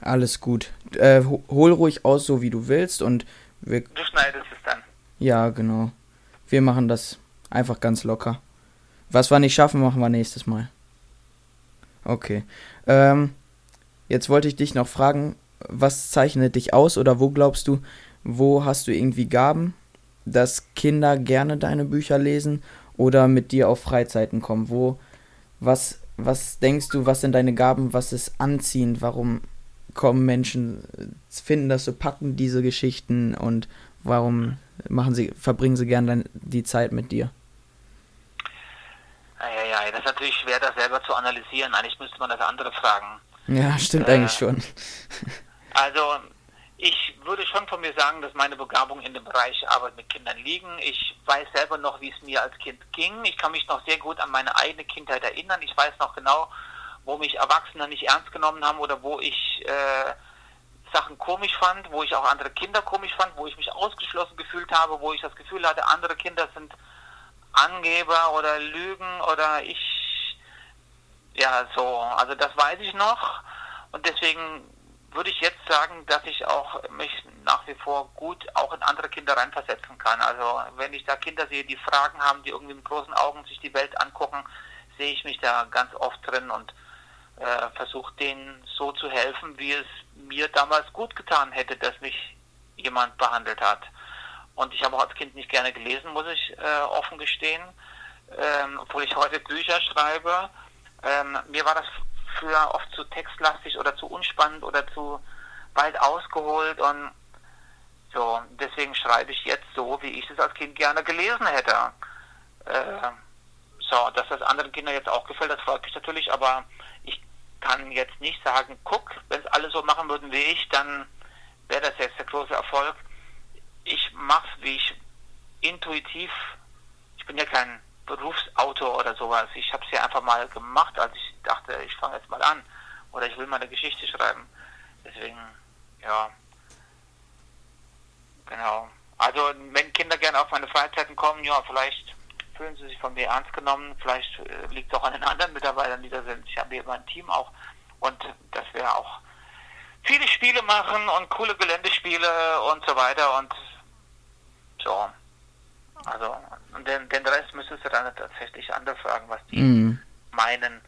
Alles gut. Äh, ho- hol ruhig aus, so wie du willst und wir Du schneidest es dann. Ja, genau. Wir machen das einfach ganz locker. Was wir nicht schaffen, machen wir nächstes Mal. Okay. Ähm, jetzt wollte ich dich noch fragen, was zeichnet dich aus oder wo glaubst du, wo hast du irgendwie Gaben, dass Kinder gerne deine Bücher lesen oder mit dir auf Freizeiten kommen? Wo, was, was denkst du, was sind deine Gaben, was ist anziehend, warum kommen Menschen, finden das so packend, diese Geschichten und warum machen sie, verbringen sie gern dein, die Zeit mit dir? Ja, ja, das ist natürlich schwer, das selber zu analysieren. Eigentlich müsste man das andere fragen. Ja, stimmt Äh. eigentlich schon. Also, ich würde schon von mir sagen, dass meine Begabungen in dem Bereich Arbeit mit Kindern liegen. Ich weiß selber noch, wie es mir als Kind ging. Ich kann mich noch sehr gut an meine eigene Kindheit erinnern. Ich weiß noch genau, wo mich Erwachsene nicht ernst genommen haben oder wo ich äh, Sachen komisch fand, wo ich auch andere Kinder komisch fand, wo ich mich ausgeschlossen gefühlt habe, wo ich das Gefühl hatte, andere Kinder sind Angeber oder Lügen oder ich, ja, so. Also das weiß ich noch. Und deswegen würde ich jetzt sagen, dass ich auch mich nach wie vor gut auch in andere Kinder reinversetzen kann. Also wenn ich da Kinder sehe, die Fragen haben, die irgendwie mit großen Augen sich die Welt angucken, sehe ich mich da ganz oft drin und äh, versuche denen so zu helfen, wie es mir damals gut getan hätte, dass mich jemand behandelt hat. Und ich habe auch als Kind nicht gerne gelesen, muss ich äh, offen gestehen, ähm, obwohl ich heute Bücher schreibe. Ähm, mir war das früher oft zu textlastig oder zu unspannend oder zu weit ausgeholt und so, deswegen schreibe ich jetzt so, wie ich es als Kind gerne gelesen hätte. Äh, so, dass das anderen Kindern jetzt auch gefällt, das freut mich natürlich, aber ich kann jetzt nicht sagen, guck, wenn es alle so machen würden wie ich, dann wäre das jetzt der große Erfolg. Ich mache es, wie ich intuitiv, ich bin ja kein Berufsautor oder sowas, ich habe es ja einfach mal gemacht, als ich dachte, ich fange jetzt mal an oder ich will mal eine Geschichte schreiben. Deswegen, ja, genau. Also wenn Kinder gerne auf meine Freizeiten kommen, ja, vielleicht fühlen sie sich von mir ernst genommen, vielleicht äh, liegt es auch an den anderen Mitarbeitern, die da sind. Ich habe hier mein Team auch und dass wir auch viele Spiele machen und coole Geländespiele und so weiter und so. Also und den, den Rest müsstest du dann tatsächlich andere fragen, was die Mhm. meinen,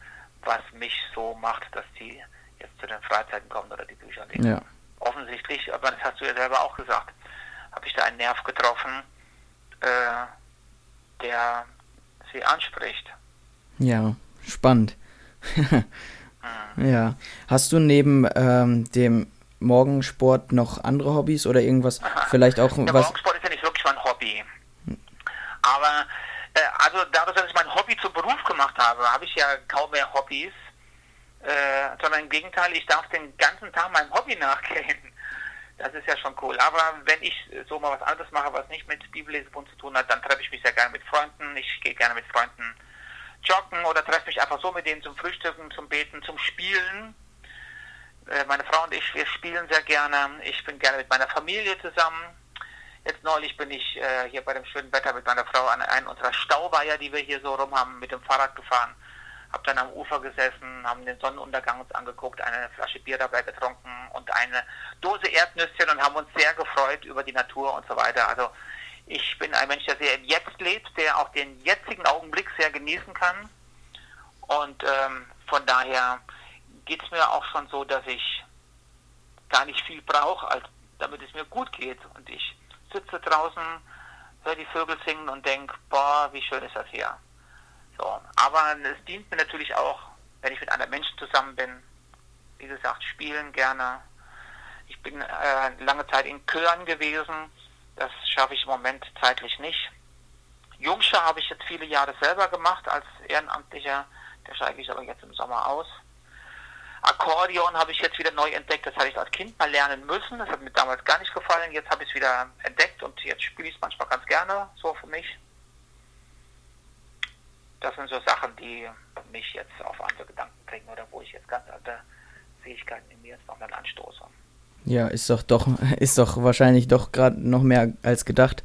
was mich so macht, dass die jetzt zu den Freizeiten kommen oder die Bücher lesen. Ja. Offensichtlich, aber das hast du ja selber auch gesagt, habe ich da einen Nerv getroffen, äh, der sie anspricht. Ja, spannend. ja. Hast du neben ähm, dem Morgensport noch andere Hobbys oder irgendwas? Vielleicht auch Der was. Morgensport ist ja nicht wirklich mein Hobby. Aber, äh, also dadurch, dass ich mein Hobby zum Beruf gemacht habe, habe ich ja kaum mehr Hobbys. Äh, sondern im Gegenteil, ich darf den ganzen Tag meinem Hobby nachgehen. Das ist ja schon cool. Aber wenn ich so mal was anderes mache, was nicht mit Bibellesebund zu tun hat, dann treffe ich mich sehr gerne mit Freunden. Ich gehe gerne mit Freunden joggen oder treffe mich einfach so mit denen zum Frühstücken, zum Beten, zum Spielen. Äh, meine Frau und ich, wir spielen sehr gerne. Ich bin gerne mit meiner Familie zusammen. Jetzt neulich bin ich äh, hier bei dem schönen Wetter mit meiner Frau an einen unserer Stauweiher, die wir hier so rum haben, mit dem Fahrrad gefahren. Hab dann am Ufer gesessen, haben den Sonnenuntergang uns angeguckt, eine Flasche Bier dabei getrunken und eine Dose Erdnüsschen und haben uns sehr gefreut über die Natur und so weiter. Also ich bin ein Mensch, der sehr im Jetzt lebt, der auch den jetzigen Augenblick sehr genießen kann. Und ähm, von daher geht es mir auch schon so, dass ich gar nicht viel brauche, damit es mir gut geht. Und ich sitze draußen, höre die Vögel singen und denke, boah, wie schön ist das hier. So, aber es dient mir natürlich auch, wenn ich mit anderen Menschen zusammen bin. Wie gesagt, spielen gerne. Ich bin äh, lange Zeit in Chören gewesen. Das schaffe ich im Moment zeitlich nicht. Jungschar habe ich jetzt viele Jahre selber gemacht als Ehrenamtlicher. Der steige ich aber jetzt im Sommer aus. Akkordeon habe ich jetzt wieder neu entdeckt. Das hatte ich als Kind mal lernen müssen. Das hat mir damals gar nicht gefallen. Jetzt habe ich es wieder entdeckt und jetzt spiele ich es manchmal ganz gerne, so für mich. Das sind so Sachen, die mich jetzt auf andere Gedanken bringen oder wo ich jetzt ganz andere Fähigkeiten in mir jetzt nochmal anstoße. Ja, ist doch doch, ist doch wahrscheinlich doch gerade noch mehr als gedacht.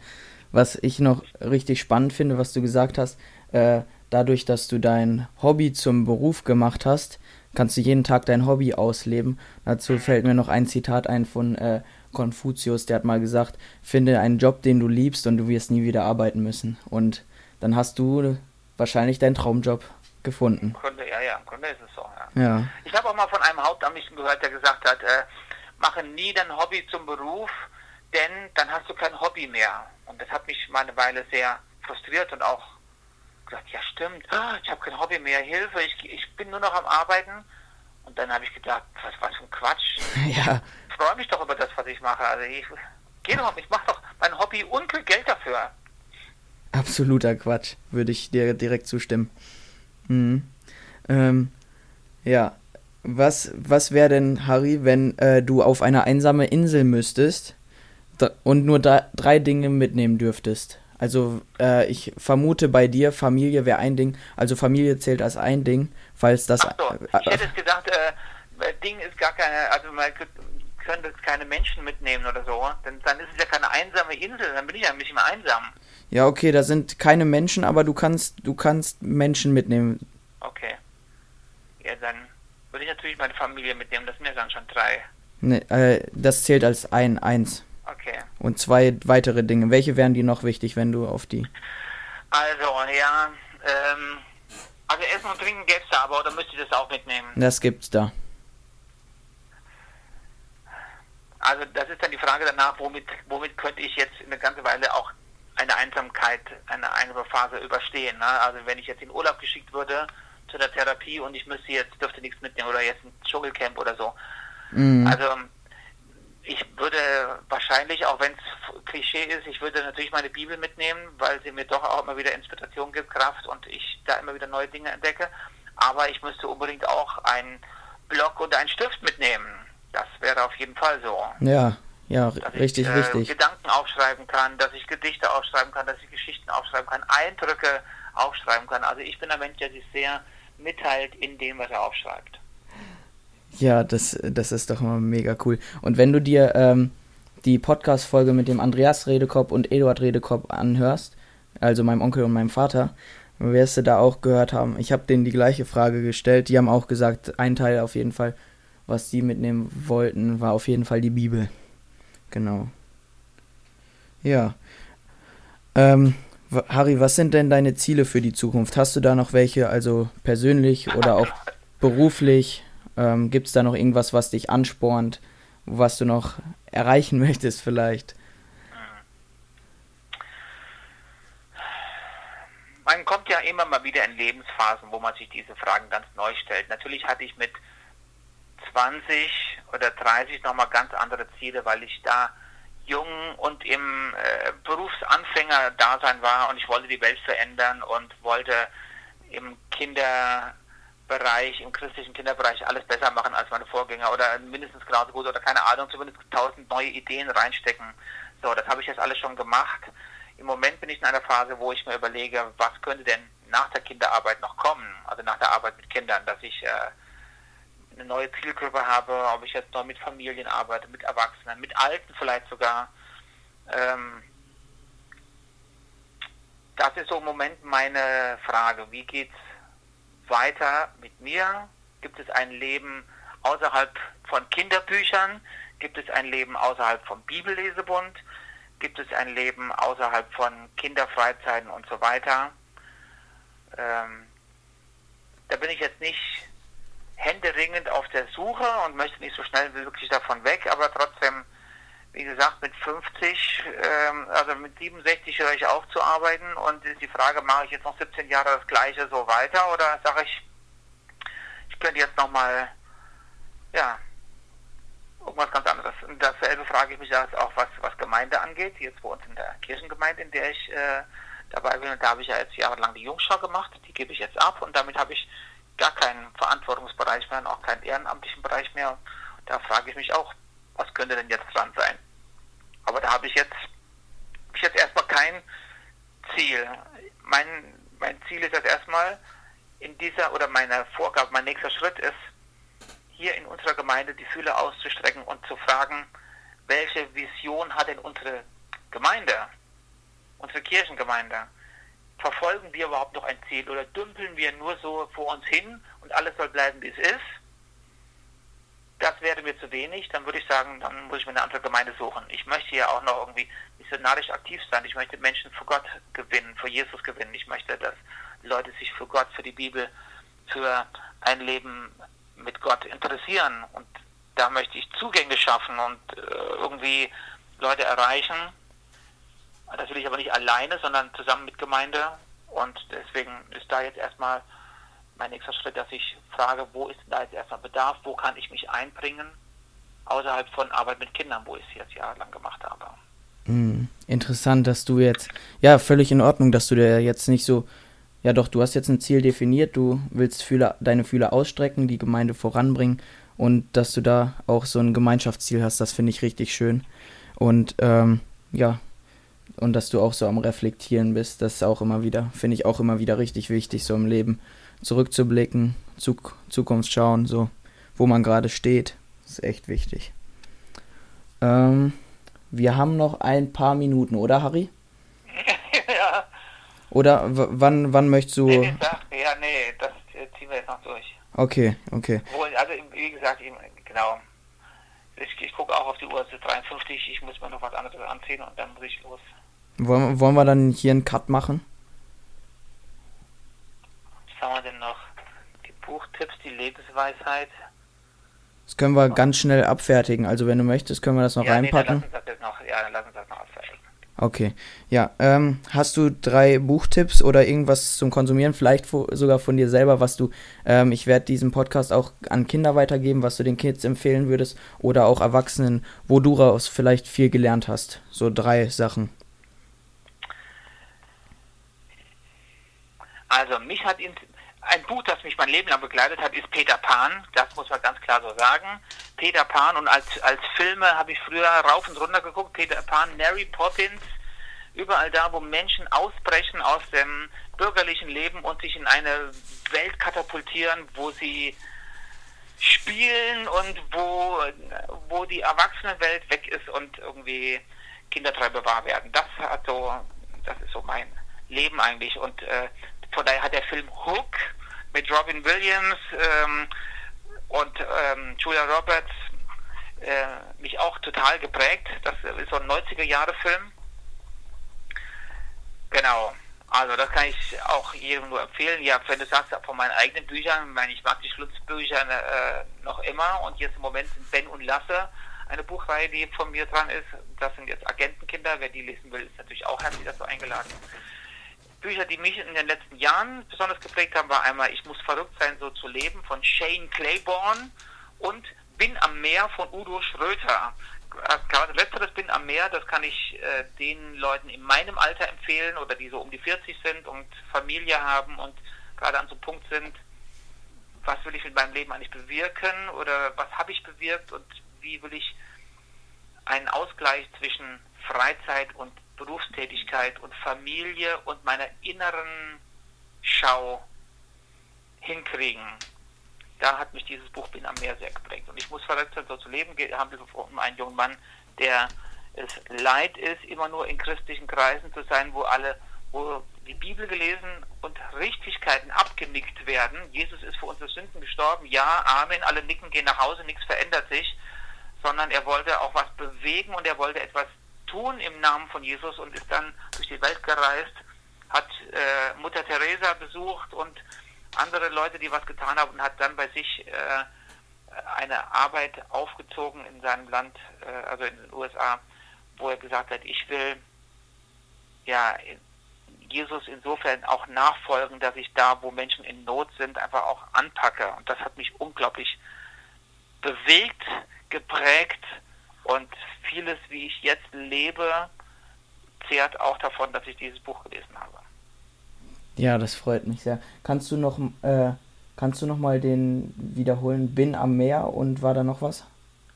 Was ich noch richtig spannend finde, was du gesagt hast, äh, dadurch, dass du dein Hobby zum Beruf gemacht hast, kannst du jeden Tag dein Hobby ausleben. Dazu fällt mir noch ein Zitat ein von äh, Konfuzius, der hat mal gesagt, finde einen Job, den du liebst und du wirst nie wieder arbeiten müssen. Und dann hast du wahrscheinlich deinen Traumjob gefunden. Im Grunde, ja, ja, im Grunde ist es so. Ja. Ja, Ich habe auch mal von einem Hauptamtlichen gehört, der gesagt hat, äh, mache nie dein Hobby zum Beruf, denn dann hast du kein Hobby mehr. Und das hat mich mal eine Weile sehr frustriert und auch gesagt, ja stimmt, ah, ich habe kein Hobby mehr, Hilfe, ich, ich bin nur noch am Arbeiten. Und dann habe ich gedacht, was, was für ein Quatsch. ja, Ich freue mich doch über das, was ich mache. Also ich geh doch, ich mache doch mein Hobby und Geld dafür. absoluter Quatsch, würde ich dir direkt zustimmen. Mhm. Ähm, ja, was, was wäre denn, Harry, wenn äh, du auf eine einsame Insel müsstest und nur da, drei Dinge mitnehmen dürftest? Also äh, ich vermute bei dir, Familie wäre ein Ding, also Familie zählt als ein Ding, falls das... Ach so, ich hätte es gedacht, äh, Ding ist gar keine, also man kö- könnte jetzt keine Menschen mitnehmen oder so, denn dann ist es ja keine einsame Insel, dann bin ich ja ein bisschen mehr einsam. ja, okay, da sind keine Menschen, aber du kannst, du kannst Menschen mitnehmen. Okay. Ja, dann würde ich natürlich meine Familie mitnehmen, das sind ja dann schon drei. Ne, äh, das zählt als ein Eins. Okay. Und zwei weitere Dinge. Welche wären die noch wichtig, wenn du auf die. Also, ja, ähm, also Essen und Trinken gäbe es da, aber oder müsst ihr das auch mitnehmen? Das gibt's da. Also das ist dann die Frage danach, womit, womit könnte ich jetzt eine ganze Weile auch eine Einsamkeit, eine einsame Phase überstehen. Ne? Also wenn ich jetzt in Urlaub geschickt würde zu der Therapie und ich müsste jetzt, dürfte nichts mitnehmen oder jetzt ein Dschungelcamp oder so. Mhm. Also ich würde wahrscheinlich, auch wenn es Klischee ist, ich würde natürlich meine Bibel mitnehmen, weil sie mir doch auch immer wieder Inspiration gibt, Kraft und ich da immer wieder neue Dinge entdecke. Aber ich müsste unbedingt auch einen Block und einen Stift mitnehmen. Das wäre auf jeden Fall so. Ja, ja, Dass richtig, ich äh, richtig. Gedanken aufschreiben kann, dass ich Gedichte aufschreiben kann, dass ich Geschichten aufschreiben kann, Eindrücke aufschreiben kann. Also ich bin ein Mensch, der sich sehr mitteilt in dem, was er aufschreibt. Ja, das, das ist doch immer mega cool. Und wenn du dir ähm, die Podcast-Folge mit dem Andreas Redekop und Eduard Redekop anhörst, also meinem Onkel und meinem Vater, wirst du da auch gehört haben. Ich habe denen die gleiche Frage gestellt. Die haben auch gesagt, ein Teil auf jeden Fall, was die mitnehmen wollten, war auf jeden Fall die Bibel. Genau. Ja. Ähm, Harry, was sind denn deine Ziele für die Zukunft? Hast du da noch welche, also persönlich oder auch beruflich? Ähm, Gibt es da noch irgendwas, was dich anspornt, was du noch erreichen möchtest vielleicht? Man kommt ja immer mal wieder in Lebensphasen, wo man sich diese Fragen ganz neu stellt. Natürlich hatte ich mit 20 oder 30 nochmal ganz andere Ziele, weil ich da jung und im äh, Berufsanfänger-Dasein war und ich wollte die Welt verändern und wollte im Kinderbereich, im christlichen Kinderbereich alles besser machen als meine Vorgänger oder mindestens genauso gut oder keine Ahnung, zumindest tausend neue Ideen reinstecken. So, das habe ich jetzt alles schon gemacht. Im Moment bin ich in einer Phase, wo ich mir überlege, was könnte denn nach der Kinderarbeit noch kommen, also nach der Arbeit mit Kindern, dass ich äh, eine neue Zielgruppe habe, ob ich jetzt noch mit Familien arbeite, mit Erwachsenen, mit Alten vielleicht sogar. Ähm, das ist so im Moment meine Frage. Wie geht's weiter mit mir? Gibt es ein Leben außerhalb von Kinderbüchern? Gibt es ein Leben außerhalb vom Bibellesebund? Gibt es ein Leben außerhalb von Kinderfreizeiten und so weiter? Ähm, da bin ich jetzt nicht händeringend auf der Suche und möchte nicht so schnell wie möglich davon weg, aber trotzdem, wie gesagt, mit 50, ähm, also mit 67 höre ich auf zu arbeiten und ist die Frage, mache ich jetzt noch 17 Jahre das Gleiche so weiter oder sage ich, ich könnte jetzt nochmal, ja, irgendwas ganz anderes. Und dasselbe frage ich mich jetzt auch, was, was Gemeinde angeht, jetzt bei uns in der Kirchengemeinde, in der ich äh, dabei bin, und da habe ich ja jetzt jahrelang die Jungschau gemacht, die gebe ich jetzt ab und damit habe ich gar keinen Verantwortungsbereich mehr und auch keinen ehrenamtlichen Bereich mehr. Und da frage ich mich auch, was könnte denn jetzt dran sein? Aber da habe ich jetzt, hab ich jetzt erstmal kein Ziel. Mein, mein Ziel ist jetzt erstmal in dieser, oder meine Vorgabe, mein nächster Schritt ist, hier in unserer Gemeinde die Fühler auszustrecken und zu fragen, welche Vision hat denn unsere Gemeinde, unsere Kirchengemeinde? verfolgen wir überhaupt noch ein Ziel oder dümpeln wir nur so vor uns hin und alles soll bleiben, wie es ist? Das wäre mir zu wenig. Dann würde ich sagen, dann muss ich mir eine andere Gemeinde suchen. Ich möchte ja auch noch irgendwie missionarisch aktiv sein. Ich möchte Menschen für Gott gewinnen, für Jesus gewinnen. Ich möchte, dass Leute sich für Gott, für die Bibel, für ein Leben mit Gott interessieren. Und da möchte ich Zugänge schaffen und äh, irgendwie Leute erreichen. Das will ich aber nicht alleine, sondern zusammen mit Gemeinde. Und deswegen ist da jetzt erstmal mein nächster Schritt, dass ich frage, wo ist da jetzt erstmal Bedarf, wo kann ich mich einbringen, außerhalb von Arbeit mit Kindern, wo ich es jetzt jahrelang gemacht habe. Hm, interessant, dass du jetzt, ja, völlig in Ordnung, dass du dir jetzt nicht so, ja doch, du hast jetzt ein Ziel definiert, du willst Fühler, deine Fühler ausstrecken, die Gemeinde voranbringen und dass du da auch so ein Gemeinschaftsziel hast, das finde ich richtig schön. Und ähm, ja, und dass du auch so am Reflektieren bist, das ist auch immer wieder, finde ich auch immer wieder richtig wichtig, so im Leben zurückzublicken, Zuk Zukunft schauen, so wo man gerade steht, ist echt wichtig. Ähm, wir haben noch ein paar Minuten, oder Harry? ja, Oder wann, wann möchtest du? nee, sag, ja, nee, das äh, ziehen wir jetzt noch durch. Okay, okay. Wohl, also wie gesagt, genau. ich, ich gucke auch auf die Uhr, es ist 53, ich muss mir noch was anderes anziehen und dann muss ich los. Wollen, wollen wir dann hier einen Cut machen? Haben wir denn noch? Die Buchtipps, die Lebensweisheit. Das können wir ganz schnell abfertigen. Also wenn du möchtest, können wir das noch ja, reinpacken. Nee, dann lass uns das jetzt noch, ja, dann lass uns das noch abfertigen. Okay. Ja, ähm, hast du drei Buchtipps oder irgendwas zum Konsumieren, vielleicht sogar von dir selber, was du, ähm, ich werde diesen Podcast auch an Kinder weitergeben, was du den Kids empfehlen würdest oder auch Erwachsenen, wo du daraus vielleicht viel gelernt hast. So drei Sachen. Also mich hat ein Buch, das mich mein Leben lang begleitet hat, ist Peter Pan. Das muss man ganz klar so sagen. Peter Pan und als, als Filme habe ich früher rauf und runter geguckt. Peter Pan, Mary Poppins, überall da, wo Menschen ausbrechen aus dem bürgerlichen Leben und sich in eine Welt katapultieren, wo sie spielen und wo, wo die Erwachsenenwelt weg ist und irgendwie Kindertreiber wahr werden. Das hat so, das ist so mein Leben eigentlich. Und äh, von daher hat der Film Hook mit Robin Williams ähm, und ähm, Julia Roberts äh, mich auch total geprägt. Das ist so ein 90er-Jahre-Film. Genau. Also das kann ich auch jedem nur empfehlen. Ja, wenn du sagst, von meinen eigenen Büchern, ich meine, ich mag die Schlutzbücher äh, noch immer und jetzt im Moment sind Ben und Lasse eine Buchreihe, die von mir dran ist. Das sind jetzt Agentenkinder. Wer die lesen will, ist natürlich auch herzlich dazu eingeladen. Bücher, die mich in den letzten Jahren besonders geprägt haben, war einmal Ich muss verrückt sein, so zu leben von Shane Claiborne und Bin am Meer von Udo Schröter. Gerade letzteres Bin am Meer, das kann ich äh, den Leuten in meinem Alter empfehlen oder die so um die 40 sind und Familie haben und gerade an so einem Punkt sind, was will ich mit meinem Leben eigentlich bewirken oder was habe ich bewirkt und wie will ich einen Ausgleich zwischen Freizeit und Berufstätigkeit und Familie und meiner inneren Schau hinkriegen. Da hat mich dieses Buch Bin am Meer sehr geprägt. Und ich muss verrückt sein, so zu leben. Wir haben um einen jungen Mann, der es leid ist, immer nur in christlichen Kreisen zu sein, wo alle, wo die Bibel gelesen und Richtigkeiten abgenickt werden. Jesus ist für unsere Sünden gestorben. Ja, Amen. Alle nicken, gehen nach Hause, nichts verändert sich. Sondern er wollte auch was bewegen und er wollte etwas tun im Namen von Jesus und ist dann durch die Welt gereist, hat äh, Mutter Teresa besucht und andere Leute, die was getan haben und hat dann bei sich äh, eine Arbeit aufgezogen in seinem Land, äh, also in den USA, wo er gesagt hat, ich will ja Jesus insofern auch nachfolgen, dass ich da, wo Menschen in Not sind, einfach auch anpacke. Und das hat mich unglaublich bewegt, geprägt und vieles, wie ich jetzt lebe, zehrt auch davon, dass ich dieses Buch gelesen habe. Ja, das freut mich sehr. Kannst du noch, äh, kannst du noch mal den wiederholen? Bin am Meer und war da noch was?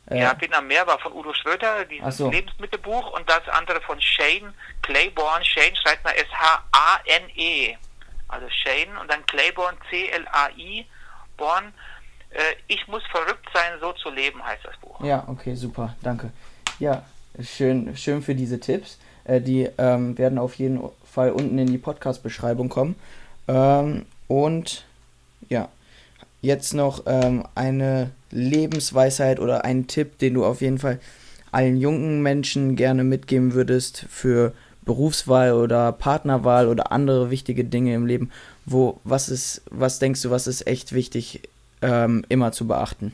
Äh, ja, Bin am Meer war von Udo Schröter, dieses so. Lebensmittelbuch und das andere von Shane Claiborne. Shane schreibt mal S-H-A-N-E. Also Shane und dann Claiborne C-L-A-I. Born. Äh, ich muss verrückt sein, so zu leben, heißt das Buch. Ja, okay, super, danke. Ja, schön, schön für diese Tipps. Äh, die ähm, werden auf jeden Fall unten in die Podcast-Beschreibung kommen. Ähm, und ja, jetzt noch ähm, eine Lebensweisheit oder einen Tipp, den du auf jeden Fall allen jungen Menschen gerne mitgeben würdest für Berufswahl oder Partnerwahl oder andere wichtige Dinge im Leben. Wo, was ist, was denkst du, was ist echt wichtig, ähm, immer zu beachten?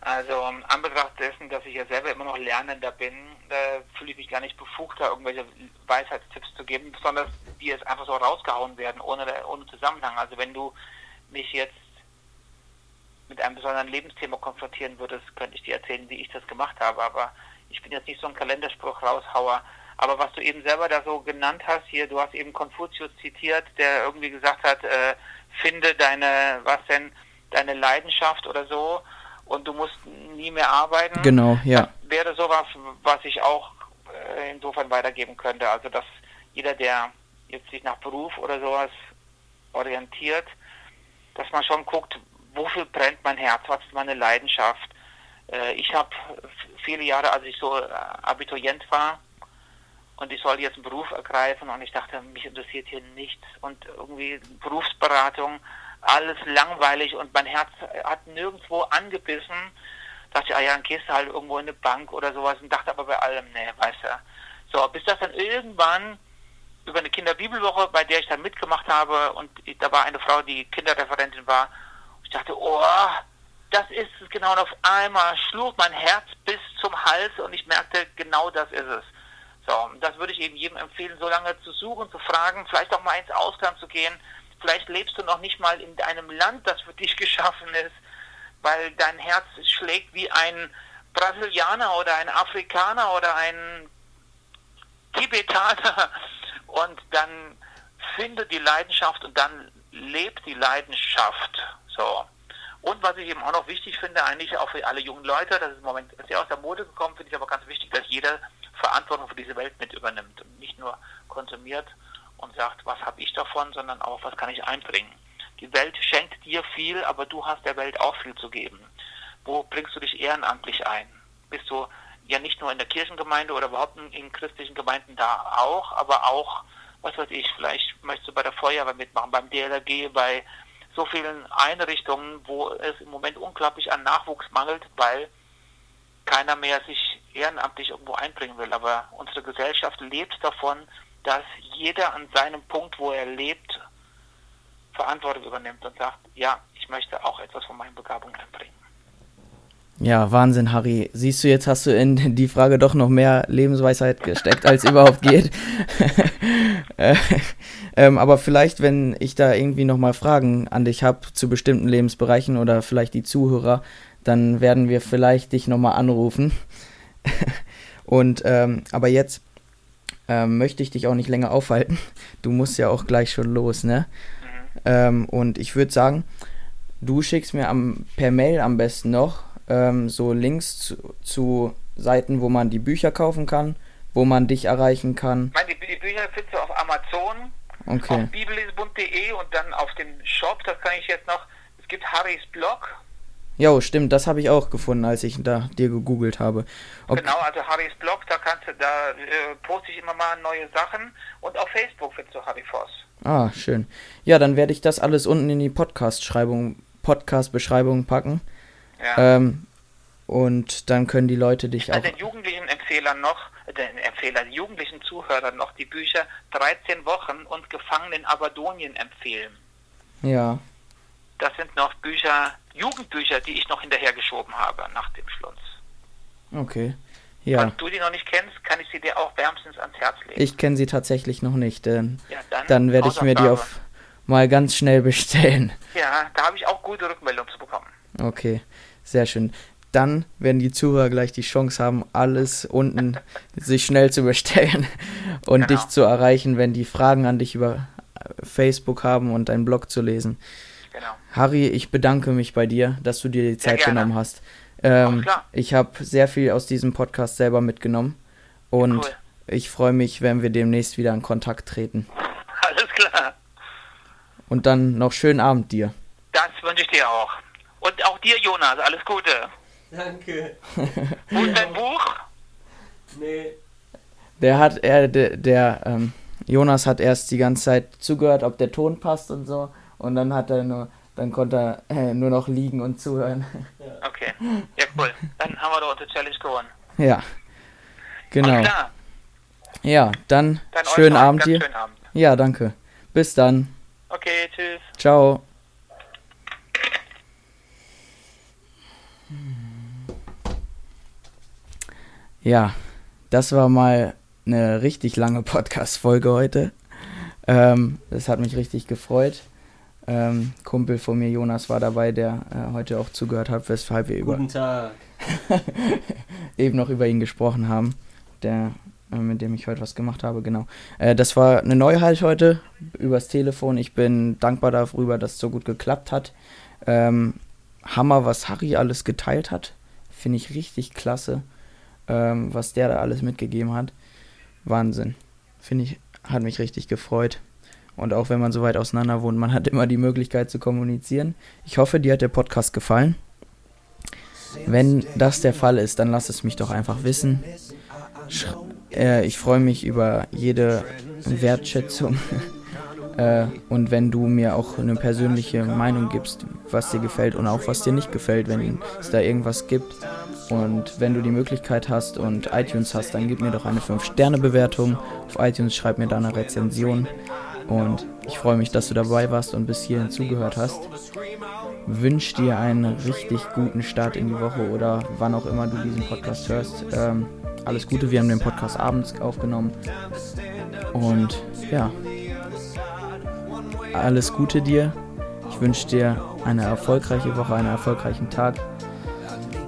Also in Anbetracht dessen, dass ich ja selber immer noch Lernender bin, äh, fühle ich mich gar nicht befugt, da irgendwelche Weisheitstipps zu geben, besonders die jetzt einfach so rausgehauen werden, ohne, ohne Zusammenhang. Also wenn du mich jetzt mit einem besonderen Lebensthema konfrontieren würdest, könnte ich dir erzählen, wie ich das gemacht habe, aber ich bin jetzt nicht so ein Kalenderspruch raushauer. Aber was du eben selber da so genannt hast, hier, du hast eben Konfuzius zitiert, der irgendwie gesagt hat, äh, finde deine, was denn, deine Leidenschaft oder so und du musst nie mehr arbeiten. Genau, ja. Das wäre sowas, was ich auch äh, insofern weitergeben könnte. Also dass jeder, der jetzt sich nach Beruf oder sowas orientiert, dass man schon guckt, wofür brennt mein Herz, was ist meine Leidenschaft. Äh, ich habe viele Jahre, als ich so äh, Abiturient war, und ich soll jetzt einen Beruf ergreifen und ich dachte, mich interessiert hier nichts und irgendwie Berufsberatung alles langweilig und mein Herz hat nirgendwo angebissen. dachte ich, ah ja, dann gehst du halt irgendwo in eine Bank oder sowas und dachte aber bei allem, nee, weißt du. So, bis das dann irgendwann über eine Kinderbibelwoche, bei der ich dann mitgemacht habe und da war eine Frau, die Kinderreferentin war. Ich dachte, oh, das ist es genau. Und auf einmal schlug mein Herz bis zum Hals und ich merkte, genau das ist es. So, das würde ich eben jedem empfehlen, so lange zu suchen, zu fragen, vielleicht auch mal ins Ausland zu gehen. Vielleicht lebst du noch nicht mal in einem Land, das für dich geschaffen ist, weil dein Herz schlägt wie ein Brasilianer oder ein Afrikaner oder ein Tibetaner und dann findet die Leidenschaft und dann lebt die Leidenschaft. So. Und was ich eben auch noch wichtig finde, eigentlich auch für alle jungen Leute, das ist im Moment sehr aus der Mode gekommen, finde ich aber ganz wichtig, dass jeder Verantwortung für diese Welt mit übernimmt und nicht nur konsumiert und sagt, was habe ich davon, sondern auch, was kann ich einbringen. Die Welt schenkt dir viel, aber du hast der Welt auch viel zu geben. Wo bringst du dich ehrenamtlich ein? Bist du ja nicht nur in der Kirchengemeinde oder überhaupt in christlichen Gemeinden da auch, aber auch, was weiß ich, vielleicht möchtest du bei der Feuerwehr mitmachen, beim DLRG, bei so vielen Einrichtungen, wo es im Moment unglaublich an Nachwuchs mangelt, weil keiner mehr sich ehrenamtlich irgendwo einbringen will. Aber unsere Gesellschaft lebt davon, dass jeder an seinem Punkt, wo er lebt, Verantwortung übernimmt und sagt, ja, ich möchte auch etwas von meinen Begabungen einbringen. Ja, Wahnsinn, Harry. Siehst du, jetzt hast du in die Frage doch noch mehr Lebensweisheit gesteckt, als überhaupt geht. äh, ähm, aber vielleicht, wenn ich da irgendwie nochmal Fragen an dich habe zu bestimmten Lebensbereichen oder vielleicht die Zuhörer, dann werden wir vielleicht dich nochmal anrufen. Und ähm, aber jetzt ähm, möchte ich dich auch nicht länger aufhalten. Du musst ja auch gleich schon los, ne? Mhm. Ähm, und ich würde sagen, du schickst mir am, per Mail am besten noch ähm, so Links zu, zu, Seiten, wo man die Bücher kaufen kann, wo man dich erreichen kann. Ich meine, die, die Bücher findest du auf Amazon, okay. auf bibellesebund.de und dann auf dem Shop, das kann ich jetzt noch, es gibt Harrys Blog. Jo, stimmt, das habe ich auch gefunden, als ich da dir gegoogelt habe. Ob genau, also Harrys Blog, da kannst du, da äh, poste ich immer mal neue Sachen und auf Facebook findest du Harry Voss. Ah, schön. Ja, dann werde ich das alles unten in die Podcast-Beschreibung Podcast packen. Ja. Ähm, und dann können die Leute dich auch. Den jugendlichen Empfehlern noch, den Empfehlern, jugendlichen Zuhörern noch die Bücher 13 Wochen und Gefangen in Abadonien empfehlen. Ja. Das sind noch Bücher, Jugendbücher, die ich noch hinterhergeschoben habe nach dem Schluss. Okay. Ja. Falls du die noch nicht kennst, kann ich sie dir auch wärmstens ans Herz legen. Ich kenne sie tatsächlich noch nicht. Denn ja, dann, dann werde ich mir die auf mal ganz schnell bestellen. Ja, da habe ich auch gute Rückmeldungen zu bekommen. Okay. Sehr schön. Dann werden die Zuhörer gleich die Chance haben, alles unten sich schnell zu bestellen und genau. dich zu erreichen, wenn die Fragen an dich über äh, Facebook haben und deinen Blog zu lesen. Genau. Harry, ich bedanke mich bei dir, dass du dir die Zeit genommen hast. Ähm, ich habe sehr viel aus diesem Podcast selber mitgenommen und cool. ich freue mich, wenn wir demnächst wieder in Kontakt treten. Alles klar. Und dann noch schönen Abend dir. Das wünsche ich dir auch. Und auch dir, Jonas, alles Gute. Danke. Und dein Buch? Nee. Der hat, er, der, der ähm, Jonas hat erst die ganze Zeit zugehört, ob der Ton passt und so. Und dann hat er nur, dann konnte er äh, nur noch liegen und zuhören. Okay. Ja, cool. Dann haben wir doch unsere Challenge gewonnen. Ja. Genau. Ja, dann, dann schönen Abend dir. Schönen Abend. Ja, danke. Bis dann. Okay, tschüss. Ciao. Ja, das war mal eine richtig lange Podcast-Folge heute. Ähm, das hat mich richtig gefreut. Ähm, Kumpel von mir, Jonas, war dabei, der äh, heute auch zugehört hat, weshalb wir über eben noch über ihn gesprochen haben, der, äh, mit dem ich heute was gemacht habe, genau. Äh, das war eine Neuheit heute übers Telefon. Ich bin dankbar darüber, dass es so gut geklappt hat. Ähm, Hammer, was Harry alles geteilt hat. Finde ich richtig klasse ähm, was der da alles mitgegeben hat. Wahnsinn. Finde ich, hat mich richtig gefreut. Und auch wenn man so weit auseinander wohnt, man hat immer die Möglichkeit zu kommunizieren. Ich hoffe, dir hat der Podcast gefallen. Wenn das der Fall ist, dann lass es mich doch einfach wissen. Sch äh, ich freue mich über jede Wertschätzung Äh, und wenn du mir auch eine persönliche Meinung gibst, was dir gefällt und auch was dir nicht gefällt, wenn es da irgendwas gibt. Und wenn du die Möglichkeit hast und iTunes hast, dann gib mir doch eine 5-Sterne-Bewertung. Auf iTunes schreib mir da eine Rezension. Und ich freue mich, dass du dabei warst und bis hierhin zugehört hast. Wünsche dir einen richtig guten Start in die Woche oder wann auch immer du diesen Podcast hörst. Ähm, alles Gute, wir haben den Podcast abends aufgenommen. Und ja, alles Gute dir. Ich wünsche dir eine erfolgreiche Woche, einen erfolgreichen Tag.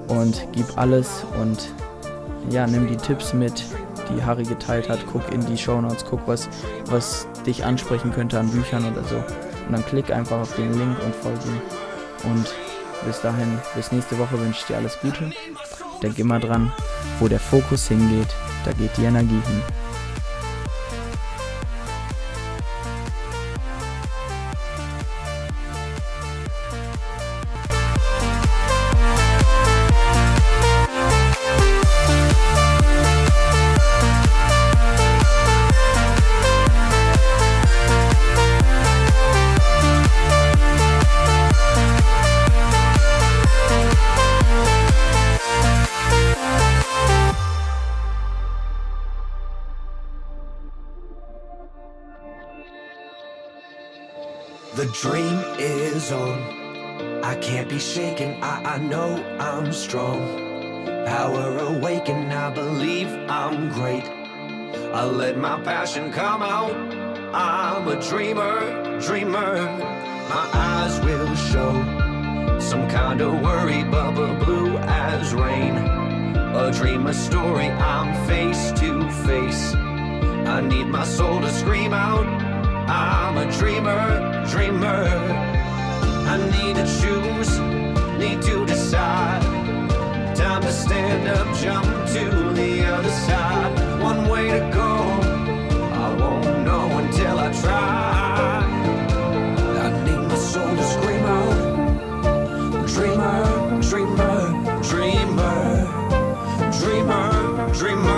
Und gib alles und ja, nimm die Tipps mit, die Harry geteilt hat. Guck in die Show Notes, guck, was, was dich ansprechen könnte an Büchern oder so. Und dann klick einfach auf den Link und folge ihm. Und bis dahin, bis nächste Woche wünsche ich dir alles Gute. Denk immer dran, wo der Fokus hingeht, da geht die Energie hin. Be shaken. I, I know I'm strong. Power awaken. I believe I'm great. I let my passion come out. I'm a dreamer, dreamer. My eyes will show some kind of worry, bubble blue as rain. A dream, a story. I'm face to face. I need my soul to scream out. I'm a dreamer, dreamer. I need to choose, need to decide. Time to stand up, jump to the other side. One way to go, I won't know until I try. I need my soul to scream out. Dreamer, dreamer, dreamer, dreamer, dreamer.